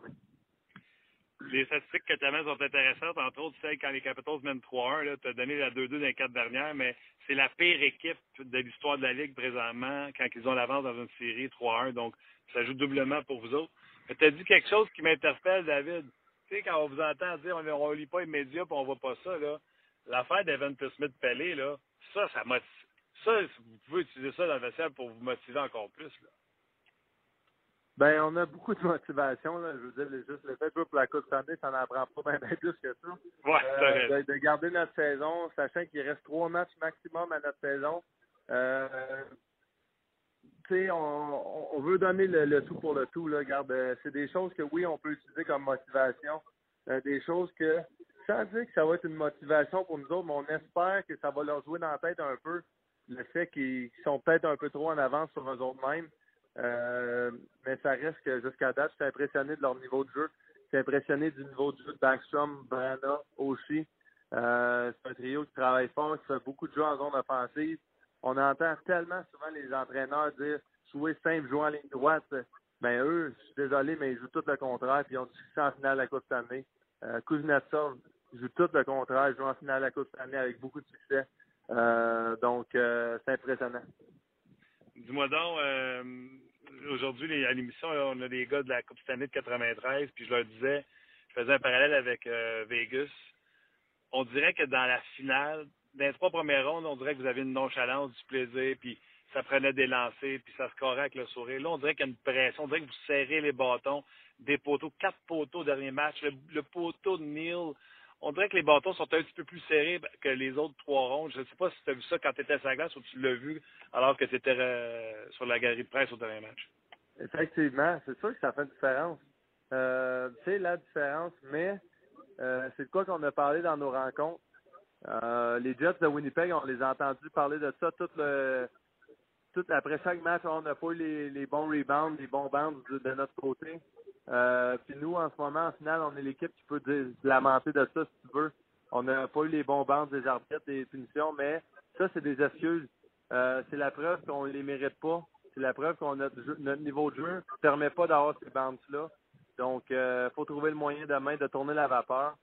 les statistiques que tu amènes sont intéressantes. Entre autres, celles quand les Capitals mènent 3-1, tu as donné la 2-2 dans les quatre dernières, mais c'est la pire équipe de l'histoire de la Ligue présentement quand ils ont l'avance dans une série 3-1. Donc, ça joue doublement pour vous autres. Tu as dit quelque chose qui m'interpelle, David. Tu sais, quand on vous entend dire on ne lit pas les médias et on voit pas ça, là, l'affaire d'Evan Smith Pelé, là, ça, ça motive. Ça, vous pouvez utiliser ça dans le vestiaire pour vous motiver encore plus. Là. Ben, on a beaucoup de motivation. Là. Je veux dire, juste le fait de jouer pour la Coupe année, ça n'en prend pas bien, plus que ça. Ouais, euh, de, garder notre saison, sachant qu'il reste trois matchs maximum à notre saison. Euh, tu sais, on, on, veut donner le, tout pour le tout. Là. Garde, euh, c'est des choses que oui, on peut utiliser comme motivation. Euh, des choses que, sans dire que ça va être une motivation pour nous autres, mais on espère que ça va leur jouer dans la tête un peu le fait qu'ils sont peut-être un peu trop en avance sur eux autres mêmes. Euh, mais ça reste que jusqu'à date, je suis impressionné de leur niveau de jeu. Je suis impressionné du niveau de jeu de Backstrom, Brana aussi. Euh, c'est un trio qui travaille fort, qui fait beaucoup de jeux en zone offensive. On entend tellement souvent les entraîneurs dire jouer simple, jouer en ligne droite. Ben eux, je suis désolé, mais ils jouent tout le contraire, puis ils ont du succès en finale de la Coupe année. Euh, Kuznetsov joue tout le contraire, joue en finale de la Coupe année avec beaucoup de succès. Euh, donc, c'est impressionnant. Dis-moi donc, aujourd'hui, à l'émission, on a des gars de la Coupe Stanley de 93, puis je leur disais, je faisais un parallèle avec euh, Vegas. On dirait que dans la finale, dans les trois premières rondes, on dirait que vous avez une nonchalance, du plaisir, puis ça prenait des lancers, puis ça se corrait avec le sourire. Là, on dirait qu'il y a une pression, on dirait que vous serrez les bâtons, des poteaux, quatre poteaux au dernier match, le poteau de Neil, on dirait que les bâtons sont un petit peu plus serrés que les autres trois rondes. Je ne sais pas si tu as vu ça quand tu étais à sa glace ou tu l'as vu alors que tu étais euh, sur la galerie de presse au dernier match. Effectivement, c'est sûr que ça fait une différence. Euh, c'est la différence, mais euh, c'est de quoi qu'on a parlé dans nos rencontres. Euh, les Jets de Winnipeg, on les a entendus parler de ça tout le tout après chaque match. On n'a pas eu les, bons rebounds, les bons bandes de notre côté. Euh, puis nous, en ce moment, en finale, on est l'équipe qui peut lamenter de ça si tu veux. On n'a pas eu les bons bancs des arbitres, des punitions, mais ça, c'est des excuses. Euh, c'est la preuve qu'on ne les mérite pas. C'est la preuve qu'on notre, notre niveau de jeu ne permet pas d'avoir ces bounces-là. Donc, il euh, faut trouver le moyen demain de tourner la vapeur.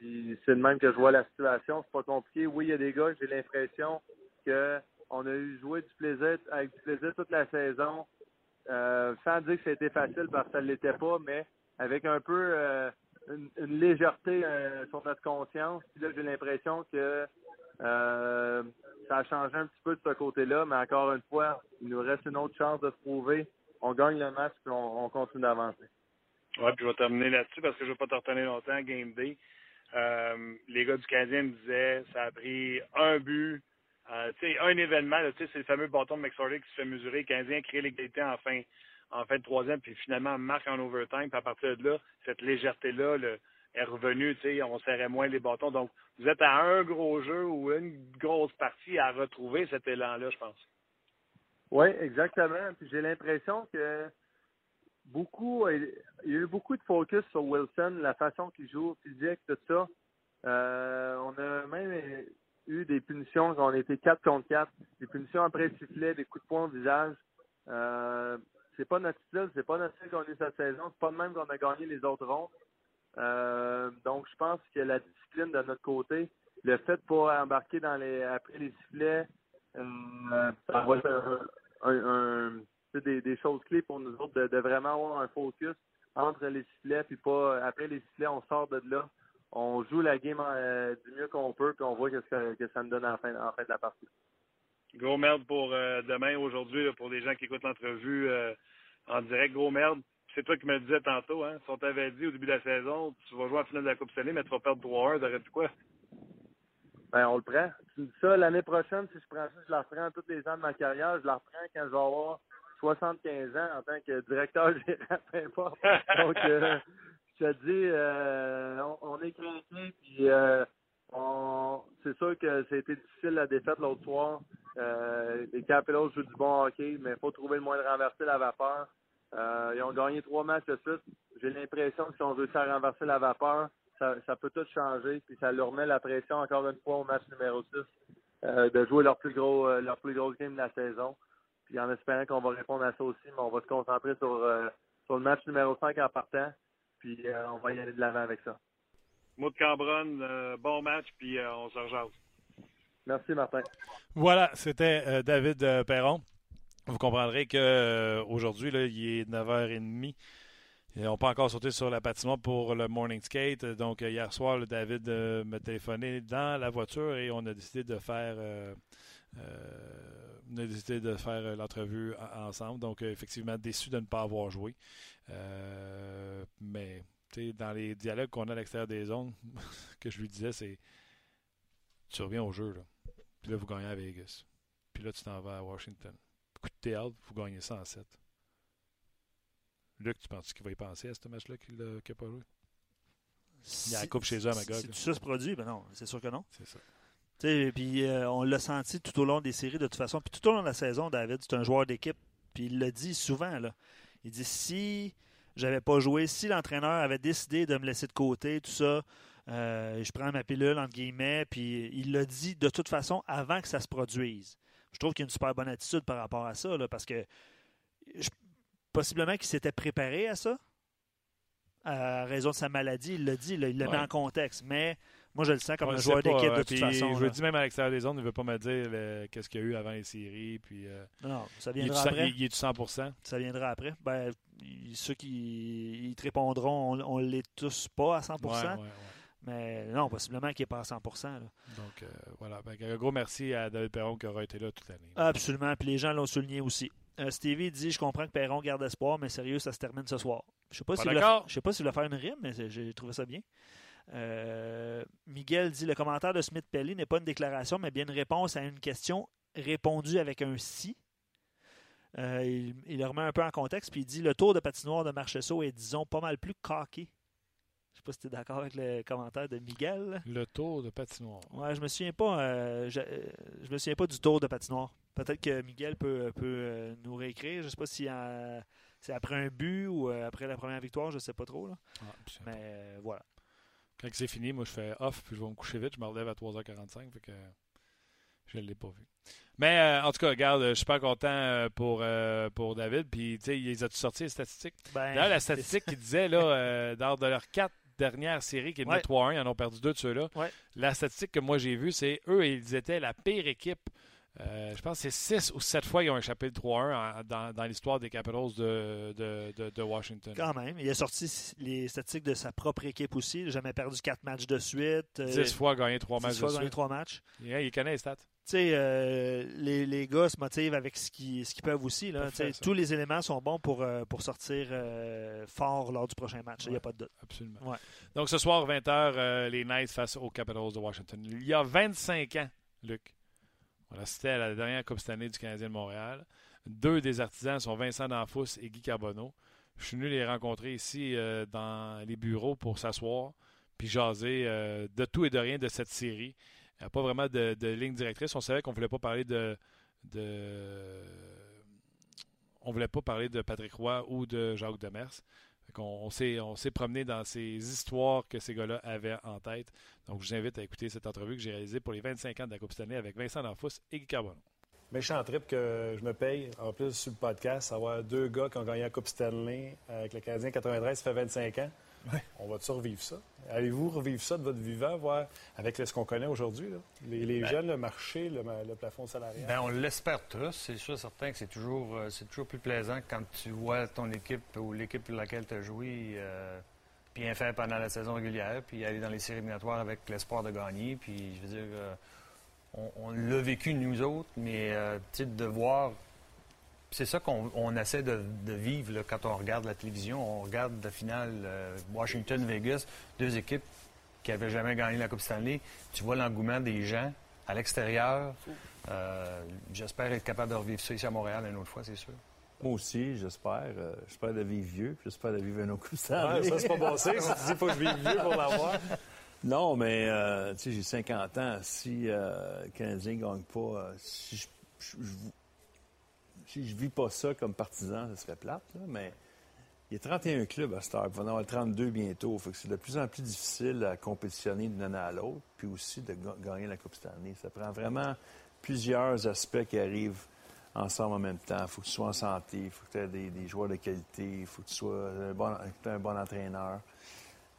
Puis c'est le même que je vois la situation. C'est pas compliqué. Oui, il y a des gars, j'ai l'impression qu'on a eu joué du plaisir avec du plaisir toute la saison. Euh, sans dire que c'était facile parce que ça ne l'était pas, mais avec un peu euh, une, légèreté euh, sur notre conscience. Puis là, j'ai l'impression que ça a changé un petit peu de ce côté-là, mais encore une fois, il nous reste une autre chance de se prouver. On gagne le match et on, continue d'avancer. Oui, puis je vais terminer là-dessus parce que je ne vais pas te retenir longtemps, Game Day. les gars du Canadien me disaient ça a pris un but euh, un événement, c'est le fameux bâton de McSorley qui se fait mesurer. Le Canadien crée l'égalité en fin, en fin de troisième, puis finalement marque en overtime. Puis à partir de là, cette légèreté-là est revenue. On serrait moins les bâtons. Donc, vous êtes à un gros jeu ou une grosse partie à retrouver cet élan-là, je pense. Oui, exactement. Puis j'ai l'impression que beaucoup, il y a eu beaucoup de focus sur Wilson, la façon qu'il joue, physique, tout ça. Euh, on a même eu des punitions on était 4 contre 4, des punitions après le sifflet, des coups de poing au visage. Euh, c'est pas notre style, c'est pas notre style qu'on a eu cette saison, c'est pas le même qu'on a gagné les autres rondes. Euh, donc je pense que la discipline de notre côté, le fait de pas embarquer dans les après les sifflets, euh, ça va être un, des, des, choses clés pour nous autres de, vraiment avoir un focus entre les sifflets puis pas après les sifflets on sort de là on joue la game euh, du mieux qu'on peut, puis on voit ce que, ça nous donne en fin, en fin de la partie. Gros merde pour euh, demain, aujourd'hui, pour les gens qui écoutent l'entrevue euh, en direct. Gros merde. C'est toi qui me le disais tantôt, hein. Si on t'avait dit au début de la saison, tu vas jouer en finale de la Coupe Stanley, mais tu vas perdre 3-1, t'aurais dit quoi? Ben, on le prend. Tu dis ça, l'année prochaine, si je prends ça, je la reprends tous les ans de ma carrière, je la reprends quand je vais avoir 75 ans en tant que directeur gérant, peu importe. [LAUGHS] Donc, je te dis, euh, on, est craqué, puis euh, c'est sûr que c'était difficile la défaite l'autre soir. Euh, les Capitals jouent du bon hockey, mais il faut trouver le moyen de renverser la vapeur. Euh, ils ont gagné trois matchs de suite. J'ai l'impression que si on veut faire renverser la vapeur, ça, peut tout changer, puis ça leur met la pression encore une fois au match numéro 6 euh, de jouer leur plus gros leur plus grosse game de la saison. Puis en espérant qu'on va répondre à ça aussi, mais on va se concentrer sur, sur le match numéro 5 en partant. Puis euh, on va y aller de l'avant avec ça. Maud Cambronne, euh, bon match, puis euh, on se rejase. Merci, Martin. Voilà, c'était David Perron. Vous comprendrez qu'aujourd'hui, il est 9h30. Ils n'ont pas encore sauté sur la patinoire pour le morning skate. Donc, hier soir, David m'a téléphoné dans la voiture et on a décidé de faire, on a décidé de faire l'entrevue ensemble. Donc, effectivement, déçu de ne pas avoir joué. Euh, mais dans les dialogues qu'on a à l'extérieur des zones, [LAUGHS] que je lui disais, c'est tu reviens au jeu, là. Puis là, vous gagnez à Vegas. Puis là, tu t'en vas à Washington. Coup de théâtre, vous gagnez 107. Luc, tu penses qu'il va y penser à ce match-là qu'il n'a pas joué? Il y a la coupe chez eux à Magog. Si tout ça se produit, ben non, c'est sûr que non. C'est ça. Puis euh, on l'a senti tout au long des séries de toute façon. Puis tout au long de la saison, David, c'est un joueur d'équipe. Puis il le dit souvent, là. Il dit si j'avais pas joué, si l'entraîneur avait décidé de me laisser de côté, tout ça, euh, je prends ma pilule, entre guillemets, puis il l'a dit de toute façon avant que ça se produise. Je trouve qu'il y a une super bonne attitude par rapport à ça, parce que possiblement qu'il s'était préparé à ça, à raison de sa maladie, il l'a dit, il l'a mis en contexte, mais moi, je le sens comme un joueur d'équipe de toute façon. Je le dis même à l'extérieur des zones, il ne veut pas me dire qu'est-ce qu'il y a eu avant les séries. Puis, euh, non, ça viendra après. Il, est du 100 Ça viendra après. Ben, ceux qui ils te répondront, on ne l'est tous pas à 100% Mais non, possiblement qu'il n'est pas à 100% Donc, euh, voilà. Ben, un gros merci à David Perron qui aura été là toute l'année. Absolument. Puis les gens l'ont souligné aussi. Euh, Stevie dit Je comprends que Perron garde espoir, mais sérieux, ça se termine ce soir. Je ne sais pas s'il si faire une rime, mais j'ai trouvé ça bien. Euh, Miguel dit le commentaire de Smith Pelly n'est pas une déclaration, mais bien une réponse à une question répondue avec un si. Euh, il, le remet un peu en contexte, puis il dit le tour de patinoire de Marchesso est, disons, pas mal plus coqué. Je sais pas si tu es d'accord avec le commentaire de Miguel. Le tour de patinoire. Ouais, je me souviens pas. Euh, je, me souviens pas du tour de patinoire. Peut-être que Miguel peut, peut nous réécrire. Je sais pas si c'est après un but ou après la première victoire, je sais pas trop. Là. Ah, mais voilà. Quand c'est fini, moi, je fais off, puis je vais me coucher vite. Je me relève à 3h45. Fait que Je ne l'ai pas vu. Mais euh, en tout cas, regarde, je suis super content euh, pour, euh, pour David. Puis, tu sais, ils ont sorti les statistiques? Ben, la statistique qui disait, là, euh, dans de leurs quatre dernières séries qui étaient Ouais. 3-1, ils en ont perdu deux de ceux-là. Ouais. La statistique que moi j'ai vue, c'est eux, ils étaient la pire équipe. Euh, je pense que c'est 6 ou 7 fois qu'ils ont échappé le 3-1 en- dans, dans l'histoire des Capitals de, de, de- de Washington. Quand même. Il a sorti les statistiques de sa propre équipe aussi. Il n'a jamais perdu quatre matchs de suite. euh, 10 fois gagné 3 dix matchs fois de gagné suite. trois matchs. Yeah, il connaît les stats. Tu sais, euh, les, les gars se motivent avec ce qu'ils peuvent aussi. Là. Parfait, tous les éléments sont bons pour, euh, pour sortir euh, fort lors du prochain match. Il n'y a pas de doute. Absolument. Ouais. Donc ce soir, 20h, les Knights face aux Capitals de Washington. Il y a 25 ans, Luc. Voilà, c'était à la dernière Coupe cette année du Canadien de Montréal. Deux des artisans sont Vincent D'Anfous et Guy Carbonneau. Je suis venu les rencontrer ici euh, dans les bureaux pour s'asseoir puis jaser euh, de tout et de rien de cette série. Il n'y a pas vraiment de, de ligne directrice. On savait qu'on ne voulait pas parler de, de on voulait pas parler de Patrick Roy ou de Jacques Demers. On s'est, on s'est promené dans ces histoires que ces gars-là avaient en tête. Donc, je vous invite à écouter cette entrevue que j'ai réalisée pour les 25 ans de la Coupe année avec Vincent D'Anfous et Guy Carbonneau. Méchant trip que je me paye, en plus, sur le podcast, avoir deux gars qui ont gagné la Coupe Stanley avec le Canadien 93, ça fait 25 ans. On va-tu revivre ça? Allez-vous revivre ça de votre vivant, voir avec ce qu'on connaît aujourd'hui? Les, les jeunes, le marché, le, plafond salarial. Ben, on l'espère tous. C'est sûr certain que c'est toujours, euh, c'est toujours plus plaisant quand tu vois ton équipe ou l'équipe pour laquelle tu as joué euh, bien faire pendant la saison régulière, puis aller dans les séries éliminatoires avec l'espoir de gagner. Puis, je veux dire, euh, on, on l'a vécu nous autres, mais de voir. C'est ça qu'on on essaie de, de vivre là, quand on regarde la télévision. On regarde la finale euh, Washington-Vegas, deux équipes qui n'avaient jamais gagné la Coupe Stanley. Tu vois l'engouement des gens à l'extérieur. Euh, J'espère être capable de revivre ça ici à Montréal une autre fois, c'est sûr. Moi aussi, j'espère. Euh, j'espère de vivre vieux, puis j'espère de vivre un autre coup de Ouais, ça, c'est pas bon signe. Si tu dis faut que je vive vieux pour l'avoir. [LAUGHS] Non, mais euh, tu sais, j'ai 50 ans. Si euh, le Canadien ne gagne pas, euh, si je, je, je- si je vis pas ça comme partisan, ça serait plate, mais il y a 31 clubs à cette heure. Il va en avoir 32 bientôt. Que c'est de plus en plus difficile à compétitionner d'une année à l'autre, puis aussi de ga- gagner la Coupe Stanley. Ça prend vraiment plusieurs aspects qui arrivent ensemble en même temps. Il faut que tu sois en santé, il faut que tu aies des, joueurs de qualité, il faut que tu sois t'aies un bon entraîneur,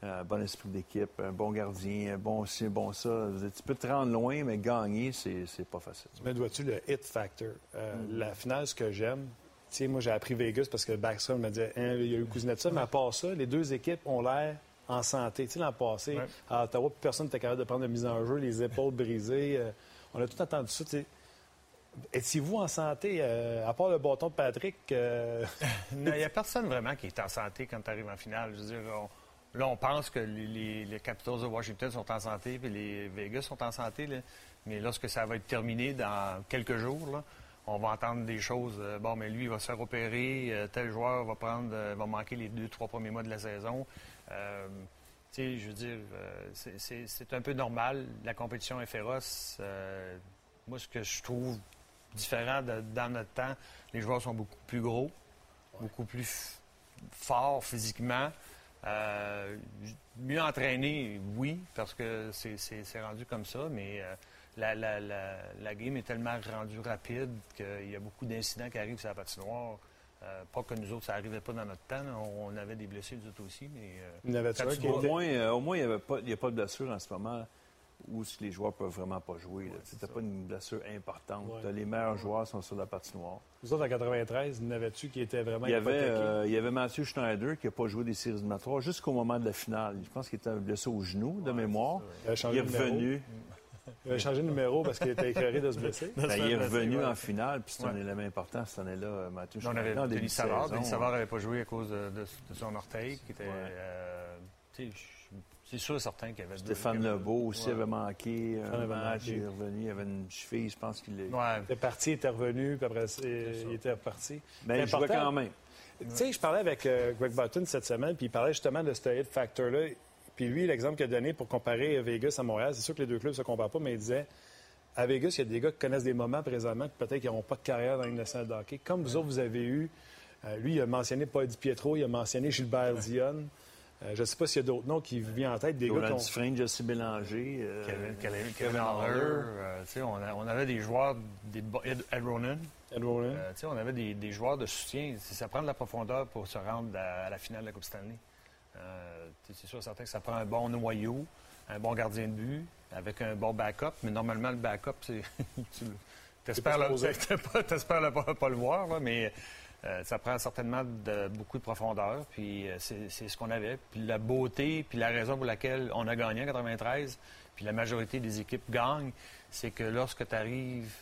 un bon esprit d'équipe, un bon gardien, un bon ci, un bon ça. Tu peux te rendre loin, mais gagner, c'est c'est pas facile. Mais dois-tu le hit factor? Euh, La finale, ce que j'aime, tu sais, moi, j'ai appris Vegas parce que Backstrom me disait, Hein, il y a eu Kuznetsov, mais à part ça, les deux équipes ont l'air en santé. Tu sais, l'an passé, Ouais. à Ottawa, plus personne n'était capable de prendre de mise en jeu, les épaules brisées. euh, on a tout entendu ça, tu sais. Étiez-vous en santé, euh, à part le bâton de Patrick? euh, [LAUGHS] Il n'y a [LAUGHS] personne vraiment qui est en santé quand tu arrives en finale. Je veux dire, on- là, on pense que les, les- les Capitals de Washington sont en santé, puis les Vegas sont en santé. là. Mais lorsque ça va être terminé dans quelques jours, là, on va entendre des choses. euh, bon, mais lui, il va se faire opérer. euh, tel joueur va prendre, euh, va manquer les deux, trois premiers mois de la saison. Tu sais, je veux dire, c'est- un peu normal. La compétition est féroce. Moi, ce que je trouve différent de- dans notre temps, les joueurs sont beaucoup plus gros, beaucoup plus forts physiquement. Euh, mieux entraînés, oui, parce que c'est- c'est c'est rendu comme ça, mais euh, la, la, la, la game est tellement rendue rapide qu'il y a beaucoup d'incidents qui arrivent sur la patinoire. Euh, pas que nous autres, ça n'arrivait pas dans notre temps. On, avait des blessés, nous autres aussi, mais... euh, il y Au moins, euh, au moins, il n'y a pas de blessure en ce moment où si les joueurs peuvent vraiment pas jouer. Tu n'as pas une blessure importante. Ouais. T'as Les meilleurs joueurs sont sur la patinoire. Vous autres, en 93, il y en avait-tu qui étaient vraiment Il y, avait, euh, il y avait Mathieu Schneider qui n'a pas joué des séries éliminatoires jusqu'au moment de la finale. Je pense qu'il était blessé au genou, de mémoire. Il avait est revenu. [LAUGHS] Il avait changé de numéro parce qu'il était écœuré de se blesser. Ben, il est revenu ouais. en finale, puis c'est un Ouais. élément important cette année-là, euh, Mathieu on avait Schneider. en début Denis de Savard. Denis Savard n'avait pas joué à cause de, de- de son orteil, qui était... Ouais. euh, tu sais, je- c'est sûr et certain qu'il y avait... deux- Stéphane avait- Lebeau aussi Ouais. avait manqué un avait match, manqué. il est revenu, il avait une cheville, je pense qu'il est... Ouais. Il était parti, il était revenu, puis après, ça, il était reparti. Mais il jouait important. quand même. Tu sais, je parlais avec euh, Greg Button cette semaine, puis il parlait justement de ce hit factor-là. Puis lui, l'exemple qu'il a donné pour comparer Vegas à Montréal, c'est sûr que les deux clubs ne se comparent pas, mais il disait à Vegas, il y a des gars qui connaissent des moments présentement, que peut-être qu'ils n'auront pas de carrière dans une nationale de hockey. Comme vous autres, vous avez eu, euh, lui, il a mentionné Paul Di Pietro, il a mentionné Gilbert Dionne. Euh, je ne sais pas s'il y a d'autres noms qui viennent en tête. Des gars qui ont... Dufresne, Jesse Bélanger. euh, Kevin, Kevin, Kevin Haller, euh, on, avait des joueurs, des, Ed, Ed Ronan, Ed Ronan. euh, on avait des, des joueurs de soutien. Ça prend de la profondeur pour se rendre à, à la finale de la Coupe Stanley. Euh, c'est sûr certain que ça prend un bon noyau, un bon gardien de but, avec un bon backup. Mais normalement, le backup, c'est. [LAUGHS] tu espères pas le, [LAUGHS] pas, t'espères le- pas, pas le voir, là, mais euh, ça prend certainement beaucoup de profondeur. Puis euh, c'est ce qu'on avait. Puis la beauté, puis la raison pour laquelle on a gagné en 93, puis la majorité des équipes gagnent, c'est que lorsque tu arrives,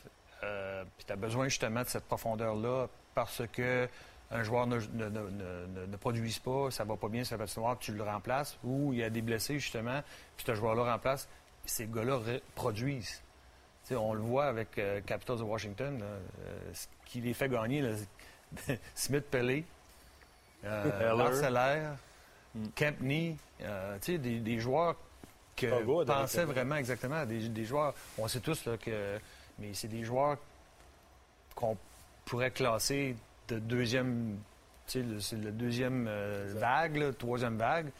euh, puis tu as besoin justement de cette profondeur-là parce que un joueur ne, produise pas, ça va pas bien sur la patinoire, tu le remplaces, ou il y a des blessés justement, puis ce joueur-là remplace, ces gars-là produisent. On le voit avec euh, Capitals de Washington, ce qui les fait gagner, là, [LAUGHS] Smith Pellet, euh, Mm. Kempney, euh, tu sais, des, des joueurs que good, pensaient vraiment exactement, des, des joueurs, on sait tous là, que, mais c'est des joueurs qu'on pourrait classer de deuxième, tu sais, le- deuxième euh, vague, là, troisième vague.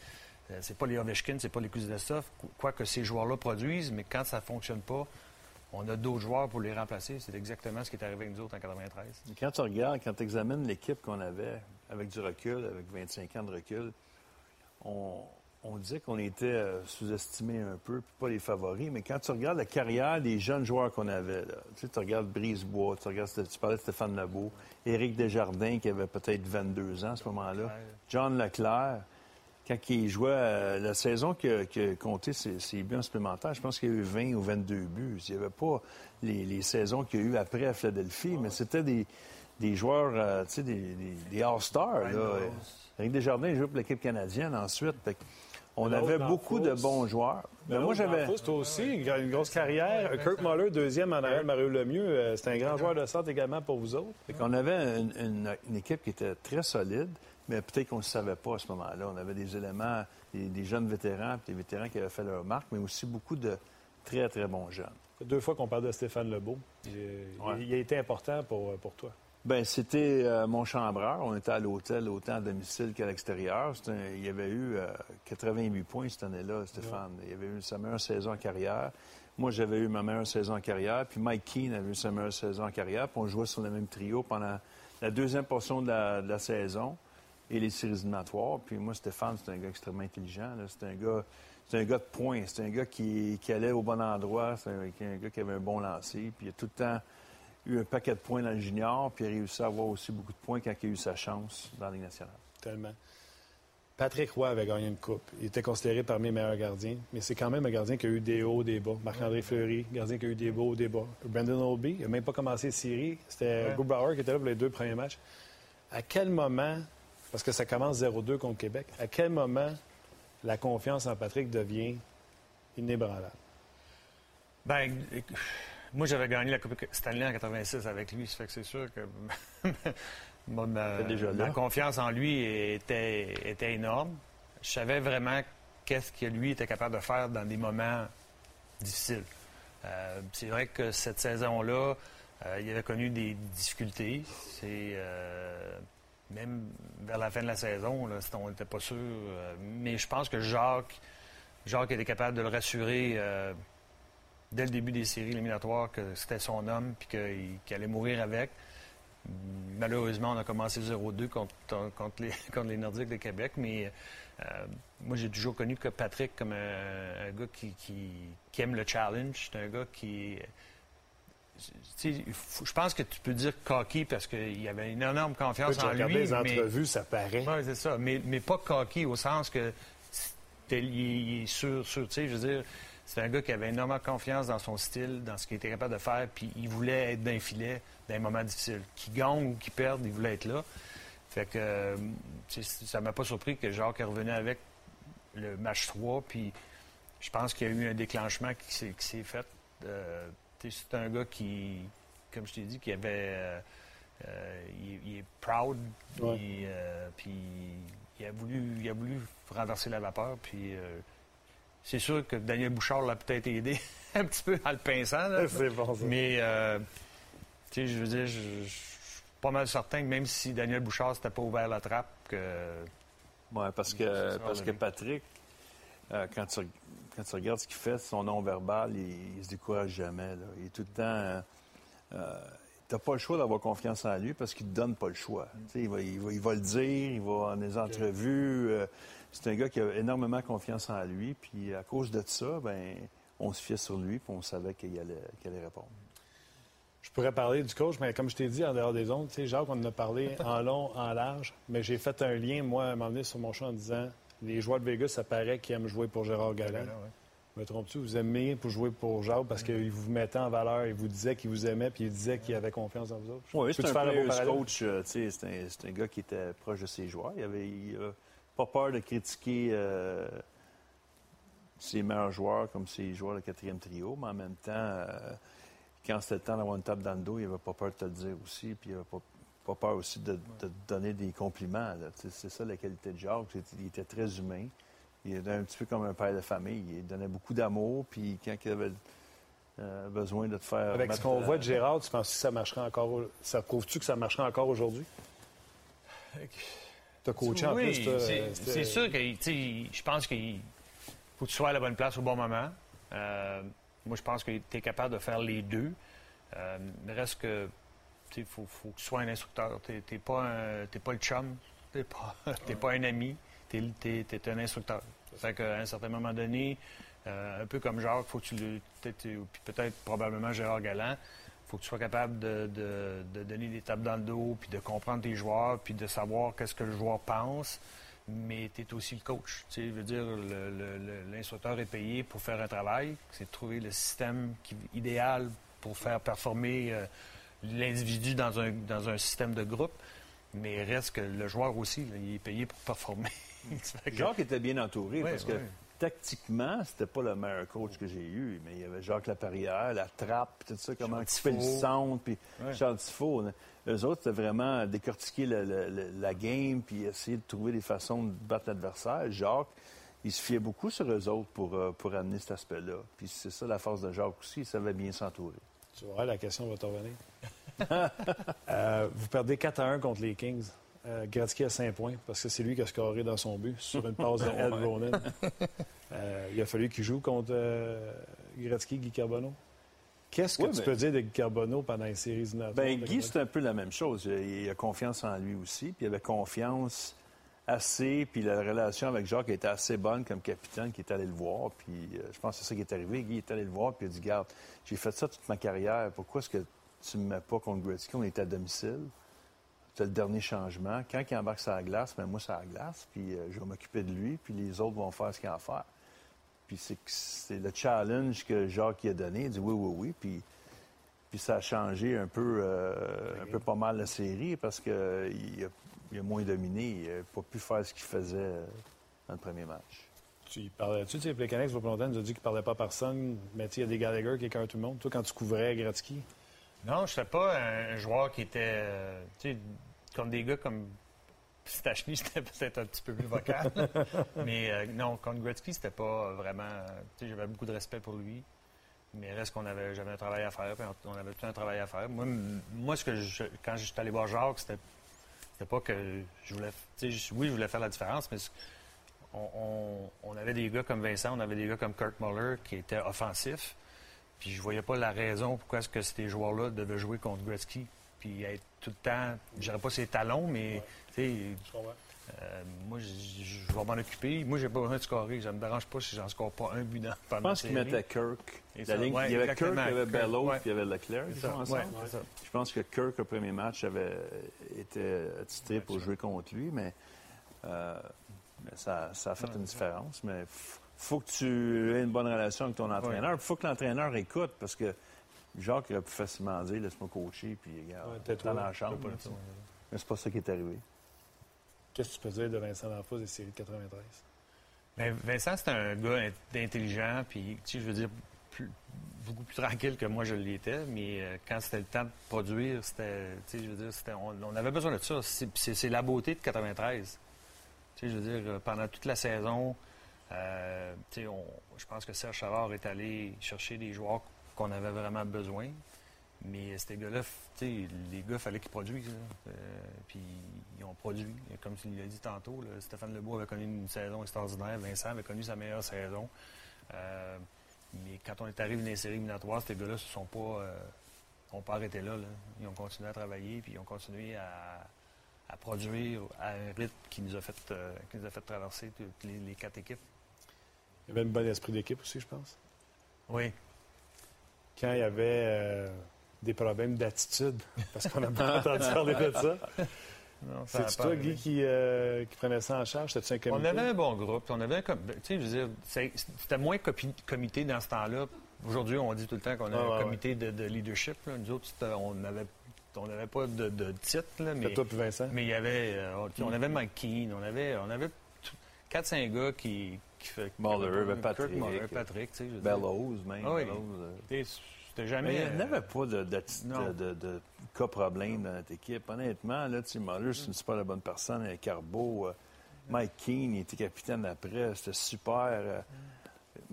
Euh, c'est pas les Ovechkin, c'est pas les Kuznetsov, qu- quoique ces joueurs-là produisent, mais quand ça fonctionne pas, on a d'autres joueurs pour les remplacer. C'est exactement ce qui est arrivé avec nous autres en 93. Quand tu regardes, quand tu examines l'équipe qu'on avait, avec du recul, avec 25 ans de recul, on, on disait qu'on était euh, sous-estimé un peu, puis pas les favoris, mais quand tu regardes la carrière des jeunes joueurs qu'on avait, là, tu, sais, tu regardes Brisebois, tu, regardes, tu parlais de Stéphane Lebeau, Éric Desjardins, qui avait peut-être 22 ans à ce moment-là, John Leclerc, quand il jouait euh, la saison qui a, qui a compté ses, ses buts en supplémentaire, je pense qu'il y a eu 20 ou 22 buts. Il n'y avait pas les, les saisons qu'il y a eu après à Philadelphie, mais c'était des, des joueurs, euh, tu sais, des, des, des All-Stars. Éric Desjardins jouait pour l'équipe canadienne ensuite. On avait beaucoup de bons joueurs. Mais moi, j'avais... Toi aussi, une grosse carrière. Kurt Muller, deuxième en arrière Mario Lemieux. euh, C'est un grand joueur de centre également pour vous autres. Qu'on avait une, une- une équipe qui était très solide, mais peut-être qu'on ne le savait pas à ce moment-là. On avait des éléments, des, des jeunes vétérans, puis des vétérans qui avaient fait leur marque, mais aussi beaucoup de très, très bons jeunes. Deux fois qu'on parle de Stéphane Lebeau. Il, Ouais. il a été important pour, pour toi. Ben c'était euh, mon chambreur. On était à l'hôtel, autant à domicile qu'à l'extérieur. Il y avait eu euh, 88 points cette année-là, Stéphane. Il avait eu sa meilleure saison en carrière. Moi, j'avais eu ma meilleure saison en carrière. Puis Mike Keane avait eu sa meilleure saison en carrière. Puis on jouait sur le même trio pendant la deuxième portion de la, de la saison et les séries éliminatoires. Puis moi, Stéphane, c'est un gars extrêmement intelligent. C'est un gars... C'est un gars de poing. C'est un gars qui, qui allait au bon endroit. C'est un, un gars qui avait un bon lancer. Puis il a tout le temps eu un paquet de points dans le junior, puis il a réussi à avoir aussi beaucoup de points quand il a eu sa chance dans la Ligue nationale. Tellement. Patrick Roy avait gagné une coupe. Il était considéré parmi les meilleurs gardiens, mais c'est quand même un gardien qui a eu des hauts, des bas. Marc-André Fleury, gardien qui a eu des hauts, des bas. Brandon Oldby, il n'a même pas commencé série. C'était Ouais. Qui était là pour les deux premiers matchs. À quel moment, parce que ça commence 0-2 contre Québec, à quel moment la confiance en Patrick devient inébranlable? Ben, éc- moi, j'avais gagné la Coupe Stanley en 86 avec lui. Ça fait que c'est sûr que [LAUGHS] ma, ma- T'es déjà là. ma confiance en lui était, était énorme. Je savais vraiment qu'est-ce que lui était capable de faire dans des moments difficiles. Euh, c'est vrai que cette saison-là, euh, il avait connu des difficultés. C'est euh, même vers la fin de la saison, c'était- on n'était pas sûr. euh, mais je pense que Jacques, Jacques était capable de le rassurer. euh, dès le début des séries éliminatoires que c'était son homme puis qu'il allait mourir avec. Malheureusement, on a commencé 0-2 [LAUGHS] contre, les, Nordiques de Québec, mais euh, moi, j'ai toujours connu que Patrick comme un, gars qui- qui aime le challenge. C'est un gars qui. tu sais, il faut- Je pense que tu peux dire cocky parce qu'il avait une énorme confiance en lui. les mais- entrevues, ça paraît. oui, c'est ça. Mais, mais pas cocky au sens que il, est sûr, sûr. Tu sais, je veux dire, c'est un gars qui avait énormément confiance dans son style, dans ce qu'il était capable de faire, puis il voulait être d'un filet dans les moments difficiles. Qu'il gagne ou qu'il perde, il voulait être là. Fait que ça m'a pas surpris que Jacques est revenu avec le match 3, puis je pense qu'il y a eu un déclenchement qui s'est, fait. Euh, c'est un gars qui, comme je t'ai dit, qui avait. euh, euh, il, il est proud, Ouais. il, euh, puis il a voulu, il a voulu renverser la vapeur, puis euh, c'est sûr que Daniel Bouchard l'a peut-être aidé [LAUGHS] un petit peu en le pinçant, là. [LAUGHS] C'est bon, ça. mais euh, tu sais, je veux dire, je je suis pas mal certain que même si Daniel Bouchard s'était pas ouvert la trappe, que Oui, parce que, parce que Patrick, euh, quand, tu, quand tu regardes ce qu'il fait, son nom verbal, il, ne se décourage jamais. Il est tout le temps. Euh, euh tu n'as pas le choix d'avoir confiance en lui parce qu'il ne te donne pas le choix. Il va, il, va, il, va, le dire, il va en des entrevues. Euh, c'est un gars qui a énormément confiance en lui. Puis à cause de ça, ben, on se fiait sur lui puis on savait qu'il allait, allait, répondre. Je pourrais parler du coach, mais comme je t'ai dit en dehors des ondes, tu sais, Jacques, on en a parlé [LAUGHS] en long, en large, mais j'ai fait un lien, moi, à un moment donné, sur mon champ en disant les joueurs de Vegas, ça paraît qu'ils aiment jouer pour Gérard Galland. Me trompes-tu? Vous aimez pour jouer pour Jacques parce qu'il vous mettait en valeur, il vous disait qu'il vous aimait, puis il disait qu'il avait confiance dans vous autres. Oui, c'est un, coach. Euh, c'est un, un, gars qui était proche de ses joueurs. Il avait pas peur de critiquer euh, ses meilleurs joueurs comme ses joueurs de quatrième trio, mais en même temps, euh, quand c'était le temps d'avoir une table dans le dos, il n'avait pas peur de te le dire aussi, puis il n'avait pas, pas, peur aussi de, te donner des compliments. C'est ça la qualité de Jacques. Il était très humain. Il était un petit peu comme un père de famille. Il donnait beaucoup d'amour, puis quand il avait euh, besoin de te faire. Avec ce qu'on voit de Gérard, tu penses que ça marcherait encore. Ça prouve-tu que ça marcherait encore aujourd'hui? Tu as coaché en plus. C'est sûr que je pense qu'il faut que tu sois à la bonne place au bon moment. Euh, moi, je pense que tu es capable de faire les deux. Euh, reste que il faut, que tu sois un instructeur. Tu n'es pas, pas, le chum, tu n'es pas, [LAUGHS] pas, un ami tu es, un instructeur. Fait qu'à un certain moment donné, euh, un peu comme Jacques, faut que tu le. Peut-être, probablement Gérard Galland, faut que tu sois capable de, donner des tapes dans le dos, puis de comprendre tes joueurs, puis de savoir qu'est-ce que le joueur pense. Mais tu es aussi le coach. Tu veux dire, l'instructeur est payé pour faire un travail. C'est de trouver le système idéal pour faire performer euh, l'individu dans un, dans un système de groupe. Mais reste que le joueur aussi, il est payé pour performer. [LAUGHS] Jacques était bien entouré parce que tactiquement, c'était pas le meilleur coach que j'ai eu, mais il y avait Jacques Laperrière, la trappe, tout ça, comment tu fais le centre, puis Charles Tifo. Eux autres, c'était vraiment décortiquer la game, puis essayer de trouver des façons de battre l'adversaire. Jacques, il se fiait beaucoup sur eux autres pour, euh, pour amener cet aspect-là. Puis c'est ça la force de Jacques aussi, il savait bien s'entourer. Tu vois, la question va te revenir. [LAUGHS] Euh, vous perdez 4 à 1 contre les Kings. Euh, Gretzky a 5 points parce que c'est lui qui a scoré dans son but sur une passe de [LAUGHS] Ed Ronan. Euh, il a fallu qu'il joue contre euh, Gretzky, Guy Carbonneau. Qu'est-ce que tu peux dire de Guy Carbonneau pendant les séries éliminatoires? Ben, Guy, c'est un peu la même chose. Il a confiance en lui aussi, puis il avait confiance assez, puis la relation avec Jacques était assez bonne comme capitaine qui est allé le voir. Puis je pense que c'est ça qui est arrivé. Guy est allé le voir, puis il a dit Garde, j'ai fait ça toute ma carrière. Pourquoi est-ce que tu ne me mets pas contre Gretzky? On est à domicile c'est le dernier changement. Quand il embarque sur la glace, ben moi, c'est la glace, puis euh, je vais m'occuper de lui, puis les autres vont faire ce qu'ils ont à faire. Puis c'est le challenge que Jacques a donné. Il dit oui, oui, oui. Puis, puis ça a changé un peu, euh, un peu pas mal la série parce qu'il a, a, moins dominé. Il n'a pas pu faire ce qu'il faisait euh, dans le premier match. Tu parlais, tu sais, Plekanec, va longtemps, nous a dit qu'il ne parlait pas à personne, mais il y a des Gallagher qui écœurent tout le monde. Toi, quand tu couvrais Gretzky? Non, je ne pas un joueur qui était comme des gars comme Stachny, [LAUGHS] c'était peut-être un petit peu plus vocal. [LAUGHS] mais euh, non, contre Gretzky, c'était pas vraiment. J'avais beaucoup de respect pour lui. Mais reste qu'on avait jamais un travail à faire, on avait tout un travail à faire. Moi, moi ce que je, quand j'étais allé voir Jacques, c'était, pas que je voulais. Oui, je voulais faire la différence, mais on, on, avait des gars comme Vincent, on avait des gars comme Kurt Muller qui étaient offensifs. Puis je voyais pas la raison pourquoi est-ce que ces joueurs-là devaient jouer contre Gretzky puis être tout le temps, je dirais pas ses talons, mais tu sais, euh, moi, je vais m'en occuper. Moi, j'ai pas besoin de scorer. Ça me dérange pas si j'en score pas un but dans Je pense qu'il mettait Kirk. La ligne, il y avait Kirk, il y avait Bellow, puis il y avait Leclerc. je pense que Kirk, au premier match, avait été attitré pour jouer contre lui, mais, euh, ça, ça, a fait une différence. Mais faut que tu aies une bonne relation avec ton entraîneur. Il faut que l'entraîneur écoute, parce que Jacques aurait pu facilement dire laisse-moi coacher, puis regarde, ouais, dans la chambre. Mais c'est pas ça qui est arrivé. Qu'est-ce que tu peux dire de Vincent D'Anfos des séries de 93? Bien, Vincent, c'est un gars intelligent, puis, tu sais, je veux dire, beaucoup plus tranquille que moi je l'étais, mais euh, quand c'était le temps de produire, c'était, tu sais, je veux dire, on, avait besoin de ça. C'est la beauté de 93. Tu sais, je veux dire, pendant toute la saison, euh, je pense que Serge Chavard est allé chercher des joueurs qu'on avait vraiment besoin. Mais ces gars-là, tu sais, les gars, il fallait qu'ils produisent. Euh, puis ils ont produit. Comme il l'a dit tantôt, là, Stéphane Lebeau avait connu une saison extraordinaire. Vincent avait connu sa meilleure saison. Euh, mais quand on est arrivé dans les séries éliminatoires, ces gars-là ne se sont pas, euh, ont pas arrêté là, là. Ils ont continué à travailler, puis ils ont continué à, à produire à un rythme qui nous a fait, euh, qui nous a fait traverser toutes les, les quatre équipes. Il y avait un bon esprit d'équipe aussi, je pense. Oui. Quand il y avait euh, des problèmes d'attitude, parce qu'on n'a pas [LAUGHS] entendu parler de ça. Non, ça a C'est pas toi. Guy, qui, euh, qui prenait ça en charge? C'était-tu un comité? On avait un bon groupe. On avait un com- tu sais, je veux dire, c'est- c'était moins copi- comité dans ce temps-là. Aujourd'hui, on dit tout le temps qu'on a Ah, un ouais, comité de, de leadership. là. Nous autres, c'était- on n'avait on n'avait pas de, de titre, là, mais, C'était toi puis Vincent? mais il y avait, euh, on avait Mike Keane, on avait, on avait 4-5 gars qui, qui fait Muller, Kurt Patrick. Muller, Patrick, dire. Bellows, même. Ah oui. Bellows, euh. Jamais. Mais il n'y euh, avait pas de, de, de, de- de cas problème dans notre équipe. Honnêtement, là, tu sais, Muller, c'est une super la bonne personne. euh, Carbo, euh, Mike Keane, il était capitaine après. C'était super. euh.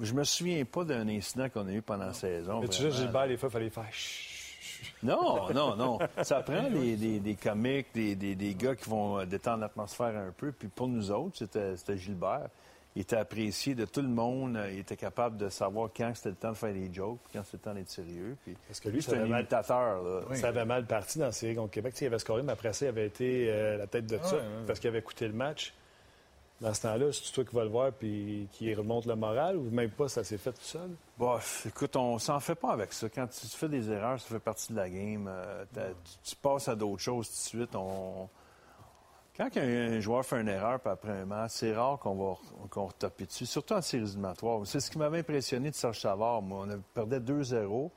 Je me souviens pas d'un incident qu'on a eu pendant la saison. Mais tu sais, Gilbert, des fois, il fallait faire chut, chut. Non, non, non. [LAUGHS] Ça prend des, des, des comiques, des, des, des gars qui vont euh, détendre l'atmosphère un peu. Puis pour nous autres, c'était c'était Gilbert. Il était apprécié de tout le monde. Il était capable de savoir quand c'était le temps de faire des jokes, quand c'était le temps d'être sérieux. Puis Parce que lui, ça c'est un avait mal, imitateur, là. ça avait mal parti dans la série contre Québec. Tu sais, il avait scoré, mais après ça, il avait été euh, la tête de ça ouais, ouais. parce qu'il avait écouté le match. Dans ce temps-là, c'est toi qui vas le voir puis qui remonte le moral ou même pas, ça s'est fait tout seul? Bon, écoute, on s'en fait pas avec ça. Quand tu fais des erreurs, ça fait partie de la game. Euh, tu, tu passes à d'autres choses tout de suite. On... Quand un, joueur fait une erreur puis après un match, c'est rare qu'on va qu'on retape dessus, surtout en séries éliminatoires. C'est ce qui m'avait impressionné de Serge Savard. Moi, on avait- perdait 2-0.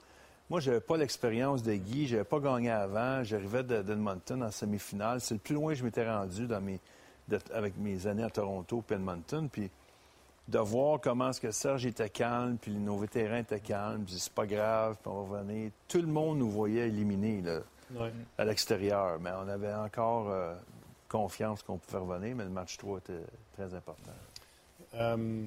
Moi, j'avais pas l'expérience de Guy. J'avais pas gagné avant. J'arrivais de- d'Edmonton en semi-finale. C'est le plus loin que je m'étais rendu dans mes, de- avec mes années à Toronto puis Edmonton. Puis de voir comment est-ce que Serge était calme, puis nos vétérans étaient calmes, puis c'est pas grave, puis on va revenir. Tout le monde nous voyait éliminés là, à l'extérieur, mais on avait encore euh, confiance qu'on pouvait revenir, mais le match 3 était très important. Euh,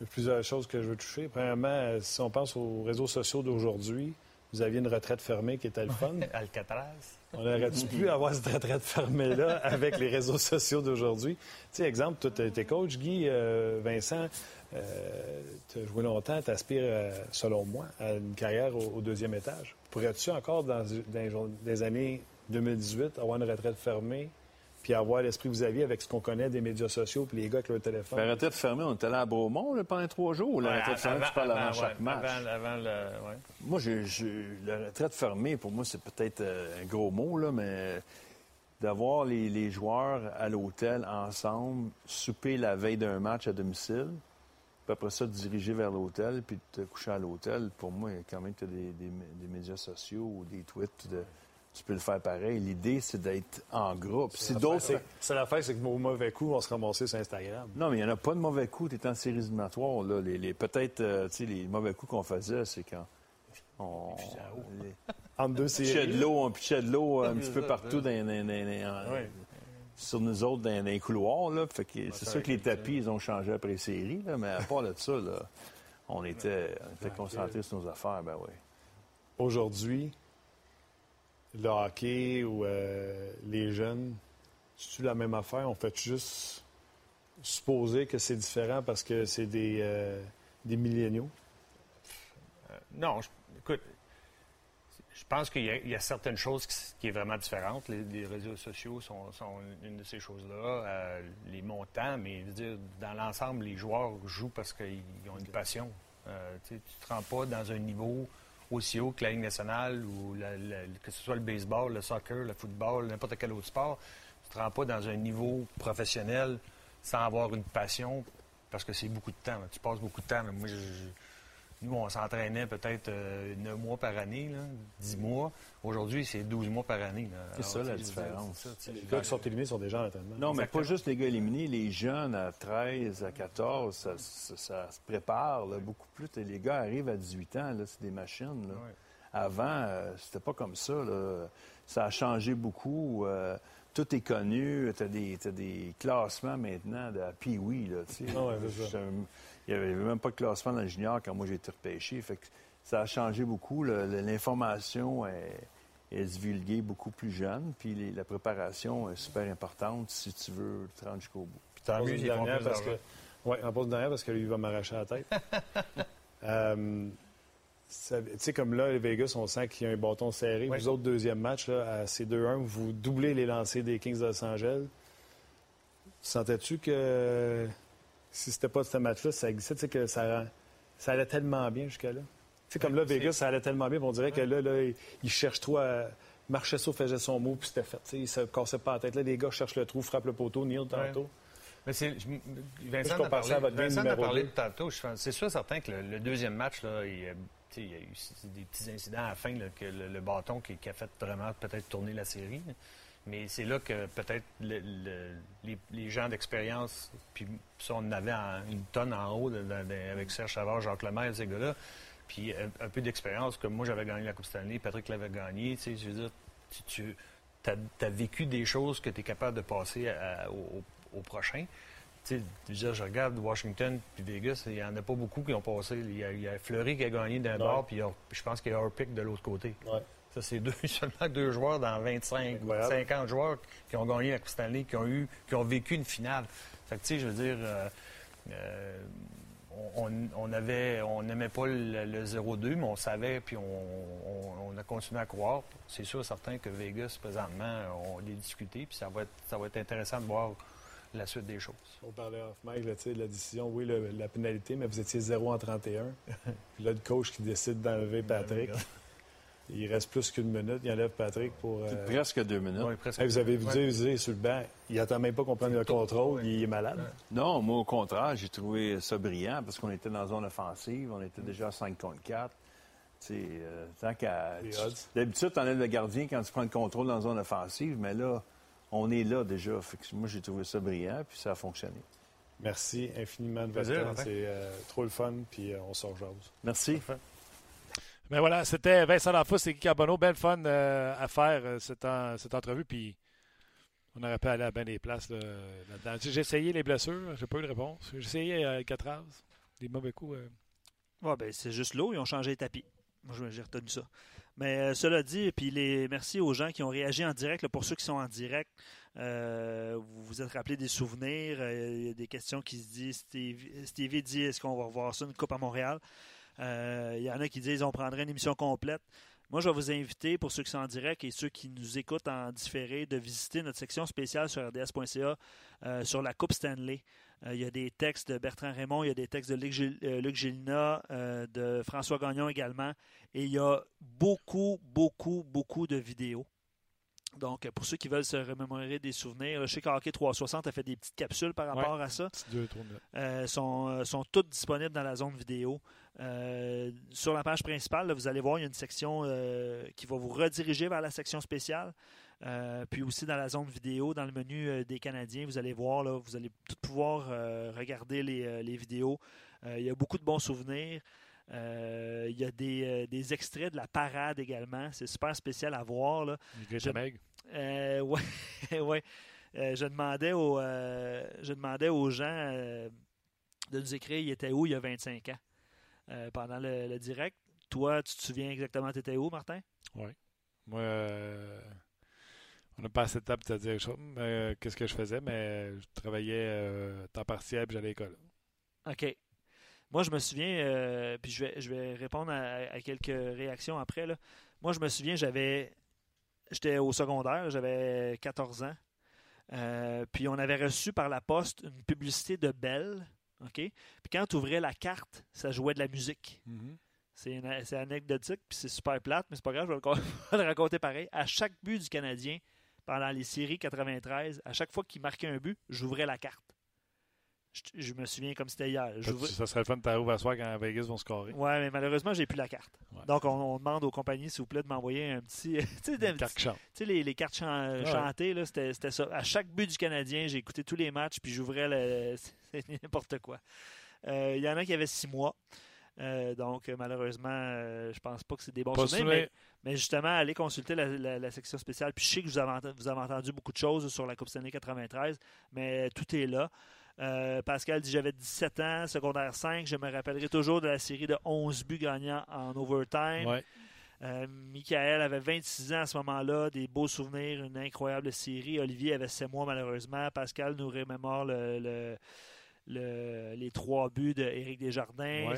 il y a plusieurs choses que je veux toucher. Premièrement, euh, si on pense aux réseaux sociaux d'aujourd'hui, vous aviez une retraite fermée qui était le fun. Alcatraz. On aurait-tu pu avoir cette retraite fermée-là [LAUGHS] avec les réseaux sociaux d'aujourd'hui? Tu sais, exemple, toi, t'es coach, Guy, euh, Vincent, euh, tu as joué longtemps, tu aspires, selon moi, à une carrière au, au deuxième étage. Pourrais-tu encore, dans, dans les années 2018, avoir une retraite fermée puis avoir l'esprit que vous aviez avec ce qu'on connaît des médias sociaux puis les gars avec leur téléphone? La retraite fermée, on était allé à Bromont là, pendant trois jours. La Ouais, retraite fermée, tu parles avant, chaque ouais, match. Avant, avant le. ouais. Moi, j'ai- j'ai- la retraite fermée, pour moi, c'est peut-être euh, un gros mot, là, mais d'avoir les, les joueurs à l'hôtel ensemble, souper la veille d'un match à domicile, puis après ça, te diriger vers l'hôtel, puis te coucher à l'hôtel, pour moi, quand même, tu as des, des- des médias sociaux ou des tweets, de- tu peux le faire pareil. L'idée, c'est d'être en groupe. Si d'autres... C'est c'est l'affaire, c'est que au mauvais coup, on se ramassait sur Instagram. Non, mais il n'y en a pas de mauvais coups. Tu es en séries éliminatoires. Là. Les, les- Peut-être, euh, tu sais, les mauvais coups qu'on faisait, c'est quand on... les- [LAUGHS] Entre deux séries. de l'eau, on pitchait de l'eau un petit peu partout dans, dans- dans- Ouais. sur nous autres dans, les couloirs. Là. Fait que c'est sûr que les tapis, ils ont changé après les séries, là, mais à part de ça, là, on était, on était concentrés sur nos affaires. Ben oui. Aujourd'hui, le hockey ou euh, les jeunes, c'est-tu la même affaire? On fait juste supposer que c'est différent parce que c'est des, euh, des milléniaux? Euh, non, je- écoute, je pense qu'il y, a- il y a certaines choses qui, qui est vraiment différentes. Les, les réseaux sociaux sont, sont une de ces choses-là. Euh, les montants, mais je veux dire, dans l'ensemble, les joueurs jouent parce qu'ils ont une passion. Euh, tu ne te rends pas dans un niveau aussi haut que la Ligue nationale ou que ce soit le baseball, le soccer, le football, n'importe quel autre sport. Tu ne te rends pas dans un niveau professionnel sans avoir une passion parce que c'est beaucoup de temps. Tu passes beaucoup de temps. Moi, je- nous, on s'entraînait peut-être euh, 9 mois par année, là, 10 mois. Aujourd'hui, c'est 12 mois par année. C'est ça, la différence. ça. Les gars qui sont éliminés sont déjà en entraînement. Non, mais pas juste les gars éliminés. Les jeunes à 13, à 14, ça, ça- ça se prépare là, beaucoup plus. Les gars arrivent à 18 ans, c'est des machines. là. Avant, euh, c'était pas comme ça. là. Ça a changé beaucoup. euh, tout est connu. Tu as des, t'as des classements maintenant de Pee-Wee. là, tu sais. Ah Il n'y avait même pas de classement dans le junior quand moi j'ai été repêché. Fait que ça a changé beaucoup. L'information est, est divulguée beaucoup plus jeune, puis les- la préparation est super importante si tu veux te rendre jusqu'au bout. Puis tant mieux dernière parce que. Oui, en pose une dernière parce que lui, il va m'arracher la tête. [LAUGHS] Euh, tu sais, comme là, les Vegas, on sent qu'il y a un bâton serré. Oui. Vous autres, deuxième match, là, à ces 2-1, vous doublez les lancers des Kings de Los Angeles. Sentais-tu que si c'était pas ce match-là, ça sais, que ça, allait tellement bien jusqu'à là? Tu sais, comme là, Vegas, ça allait tellement bien, on dirait que là, là, il, il cherche trop à. Marchessault faisait son mot, puis c'était fait. Tu sais, il se cassait pas la tête. Là, les gars cherchent le trou, frappent le poteau, Neil tantôt. Mais c'est, Vincent, a parlé, Vincent en a parlé deux. tantôt. C'est sûr certain que le, le deuxième match, là, il, y a, tu sais, il y a eu des petits incidents à la fin, là, que le, le bâton qui, qui a fait vraiment peut-être tourner la série. Mais c'est là que peut-être le- le- les, les gens d'expérience, puis ça, on en avait en- une tonne en haut de- de- de- avec Serge Savard, Jacques Lemaire, ces gars-là. Puis un, un peu d'expérience, comme moi j'avais gagné la Coupe Stanley, Patrick l'avait gagné. Tu sais, je veux dire, tu, as, vécu des choses que tu es capable de passer à- au, au- au prochain. Tu sais, je veux dire, je regarde Washington puis Vegas, il n'y en a pas beaucoup qui ont passé. Il y a, il y a Fleury qui a gagné d'un bord, puis a- je pense qu'il y a Orpik de l'autre côté. Ouais. Ça, c'est deux, [LAUGHS] seulement deux joueurs dans 25, Incroyable. 50 joueurs qui ont gagné la Coupe Stanley, qui ont, eu, qui ont vécu une finale. Fait que, tu sais, je veux dire, euh, euh, on on avait, on n'aimait pas le, le 0-2, mais on savait, puis on, on- on a continué à croire. C'est sûr, certain que Vegas, présentement, on les discuté, puis ça va, être, ça va être intéressant de voir la suite des choses. On parlait off mic, là, tu sais, la décision, oui, le- la pénalité, mais vous étiez 0 en 31. [LAUGHS] Puis là, le coach qui décide d'enlever Patrick. Il reste plus qu'une minute. Il enlève Patrick pour. euh, Presque deux minutes. Ouais, presque. Hey, vous avez vu Ouais. dire, sur le banc, il attend même pas qu'on prenne le contrôle, il est malade. Non, moi, au contraire, j'ai trouvé ça brillant parce qu'on était dans la zone offensive. On était déjà à 5 contre 4. Tu sais, euh, tant qu'à. D'habitude, tu enlèves le gardien quand tu prends le contrôle dans la zone offensive, mais là, on est là déjà. Fait que moi, j'ai trouvé ça brillant, puis ça a fonctionné. Merci infiniment de votre temps. C'est euh, trop le fun, puis euh, on sort jase. Merci. Mais voilà, c'était Vincent Lafous et Guy Carbonneau. Belle fun euh, à faire euh, cette, cette entrevue. Puis on aurait pu aller à bien des places là, là-dedans. J'ai essayé les blessures, j'ai pas eu de réponse. J'ai essayé euh, Catraz, des mauvais coups. euh. Ouais, ben, c'est juste l'eau, ils ont changé les tapis. Moi, j'ai retenu ça. Mais cela dit, puis les merci aux gens qui ont réagi en direct. pour ceux qui sont en direct, vous vous êtes rappelé des souvenirs. Il y a des questions qui se disent. Stevie, dit est-ce qu'on va revoir ça, une coupe à Montréal? Il y en a qui disent on prendrait une émission complète. Moi, je vais vous inviter, pour ceux qui sont en direct et ceux qui nous écoutent en différé, de visiter notre section spéciale sur rds.ca euh, sur la Coupe Stanley. Euh, il y a des textes de Bertrand Raymond, il y a des textes de Luc, Gil- euh, euh, de François Gagnon également. Et il y a beaucoup, beaucoup, beaucoup de vidéos. Donc, pour ceux qui veulent se remémorer des souvenirs, sais qu'Hockey 360 a fait des petites capsules par rapport à ça. Deux. Euh, sont, euh, sont toutes disponibles dans la zone vidéo. Euh, sur la page principale, là, vous allez voir, il y a une section euh, qui va vous rediriger vers la section spéciale. Puis aussi dans la zone vidéo, dans le menu des Canadiens, vous allez voir, là, vous allez tout pouvoir regarder les, les vidéos. Il y a beaucoup de bons souvenirs. Euh, il y a des, euh, des extraits de la parade également. C'est super spécial à voir. Là. Je-. Euh, [LAUGHS] ouais, ouais. Euh, je, demandais aux, je demandais aux gens de nous écrire il était où il y a 25 ans pendant le, le direct. Toi, tu te souviens exactement tu étais où, Martin? Moi, euh, on n'a pas assez de temps pour te dire qu'est-ce que je faisais, mais je travaillais temps partiel puis j'allais à l'école. OK. Moi, je me souviens, euh, puis je vais, je vais répondre à, à quelques réactions après. Là. Moi, je me souviens, j'avais. J'étais au secondaire, j'avais 14 ans. Euh, puis on avait reçu par la poste une publicité de Bell. OK? Puis quand tu ouvrais la carte, ça jouait de la musique. C'est une- c'est anecdotique, puis c'est super plate, mais c'est pas grave, je vais le, con- [LAUGHS] je vais le raconter pareil. À chaque but du Canadien, pendant les séries 93, à chaque fois qu'il marquait un but, j'ouvrais la carte. Je, je me souviens comme c'était hier. J'ouvrais- Ça serait le fun de t'arriver à soir quand Vegas vont scorer. Ouais, mais malheureusement, j'ai plus la carte. Ouais. Donc, on, on demande aux compagnies, s'il vous plaît, de m'envoyer un petit. [LAUGHS] tu sais, les, les cartes chan- Ouais. chantées, c'était ça. À chaque but du Canadien, j'ai écouté tous les matchs, puis j'ouvrais le. [LAUGHS] C'est n'importe quoi. Euh, Il y en a qui avaient six mois. Euh, donc, malheureusement, euh, je pense pas que c'est des bons Pas souvenirs. Mais, mais justement, allez consulter la, la- la section spéciale. Puis je sais que vous avez, vous avez entendu beaucoup de choses sur la Coupe Stanley 93, mais tout est là. Euh, Pascal dit J'avais 17 ans, secondaire 5. Je me rappellerai toujours de la série de 11 buts gagnants en overtime. Ouais. Euh, Michael avait 26 ans à ce moment-là, des beaux souvenirs, une incroyable série. Olivier avait 7 mois malheureusement. Pascal nous remémore le, le- le- les trois buts d'Éric Desjardins. Ouais.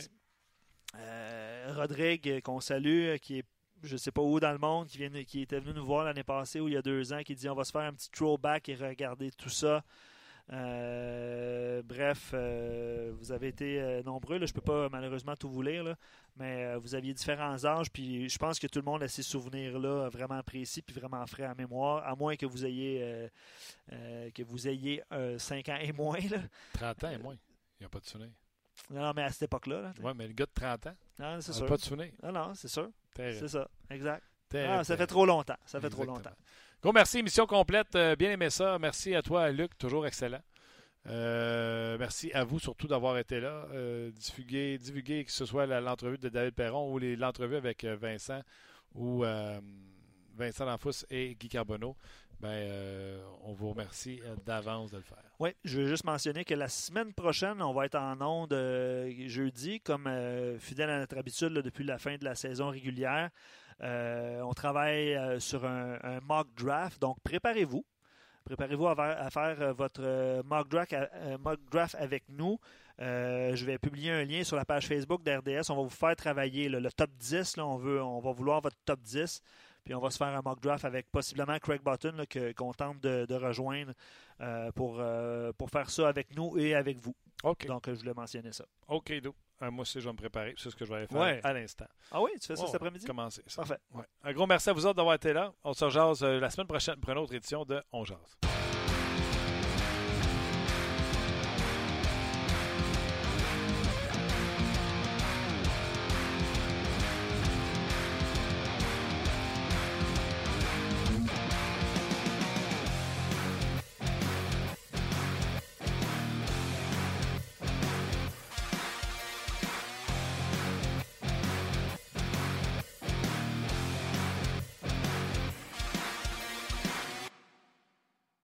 Euh, Rodrigue, qu'on salue, qui est je ne sais pas où dans le monde, qui, vient, qui était venu nous voir l'année passée ou il y a deux ans, qui dit on va se faire un petit throwback et regarder tout ça. Euh, bref, euh, vous avez été euh, nombreux. là. Je ne peux pas malheureusement tout vous lire, là, mais vous aviez différents âges. Puis je pense que tout le monde a ces souvenirs-là vraiment précis puis vraiment frais en mémoire, à moins que vous ayez que vous ayez 5 ans et moins. Là. 30 ans et moins. Il n'y a pas de souvenir. Non, mais à cette époque-là. là, Oui, mais le gars de 30 ans, non, c'est il sûr. pas de souvenir. Non, non, c'est sûr. C'est ça, exact. Ah, ça fait trop longtemps. Ça fait trop longtemps. Gros merci, émission complète. Euh, bien aimé ça. Merci à toi, Luc, toujours excellent. Euh, merci à vous surtout d'avoir été là. Euh, divulguer, que ce soit l'entrevue de David Perron ou l'entrevue avec euh, Vincent ou Vincent Danfous et Guy Carbonneau. Ben, on vous remercie d'avance de le faire. Oui, je veux juste mentionner que la semaine prochaine, on va être en onde jeudi, comme fidèle à notre habitude depuis la fin de la saison régulière. Euh, on travaille euh, sur un, un mock draft, donc préparez-vous. Préparez-vous à, faire- euh, votre mock draft, mock draft avec nous. Euh, je vais publier un lien sur la page Facebook d'RDS. On va vous faire travailler là, le top 10. Là, on, veut, on va vouloir votre top 10. Puis on va se faire un mock draft avec possiblement Craig Button qu'on tente de, de rejoindre euh, pour, euh, pour faire ça avec nous et avec vous. Donc, je voulais mentionner ça. OK, Do. Euh, moi aussi, je vais me préparer. C'est ce que je vais aller faire Ouais. à l'instant. Ah oui, tu fais ça Oh, cet après-midi? Commencer. ça. Parfait. Ouais. Un gros merci à vous autres d'avoir été là. On se rejase euh, la semaine prochaine pour une autre édition de On Jase.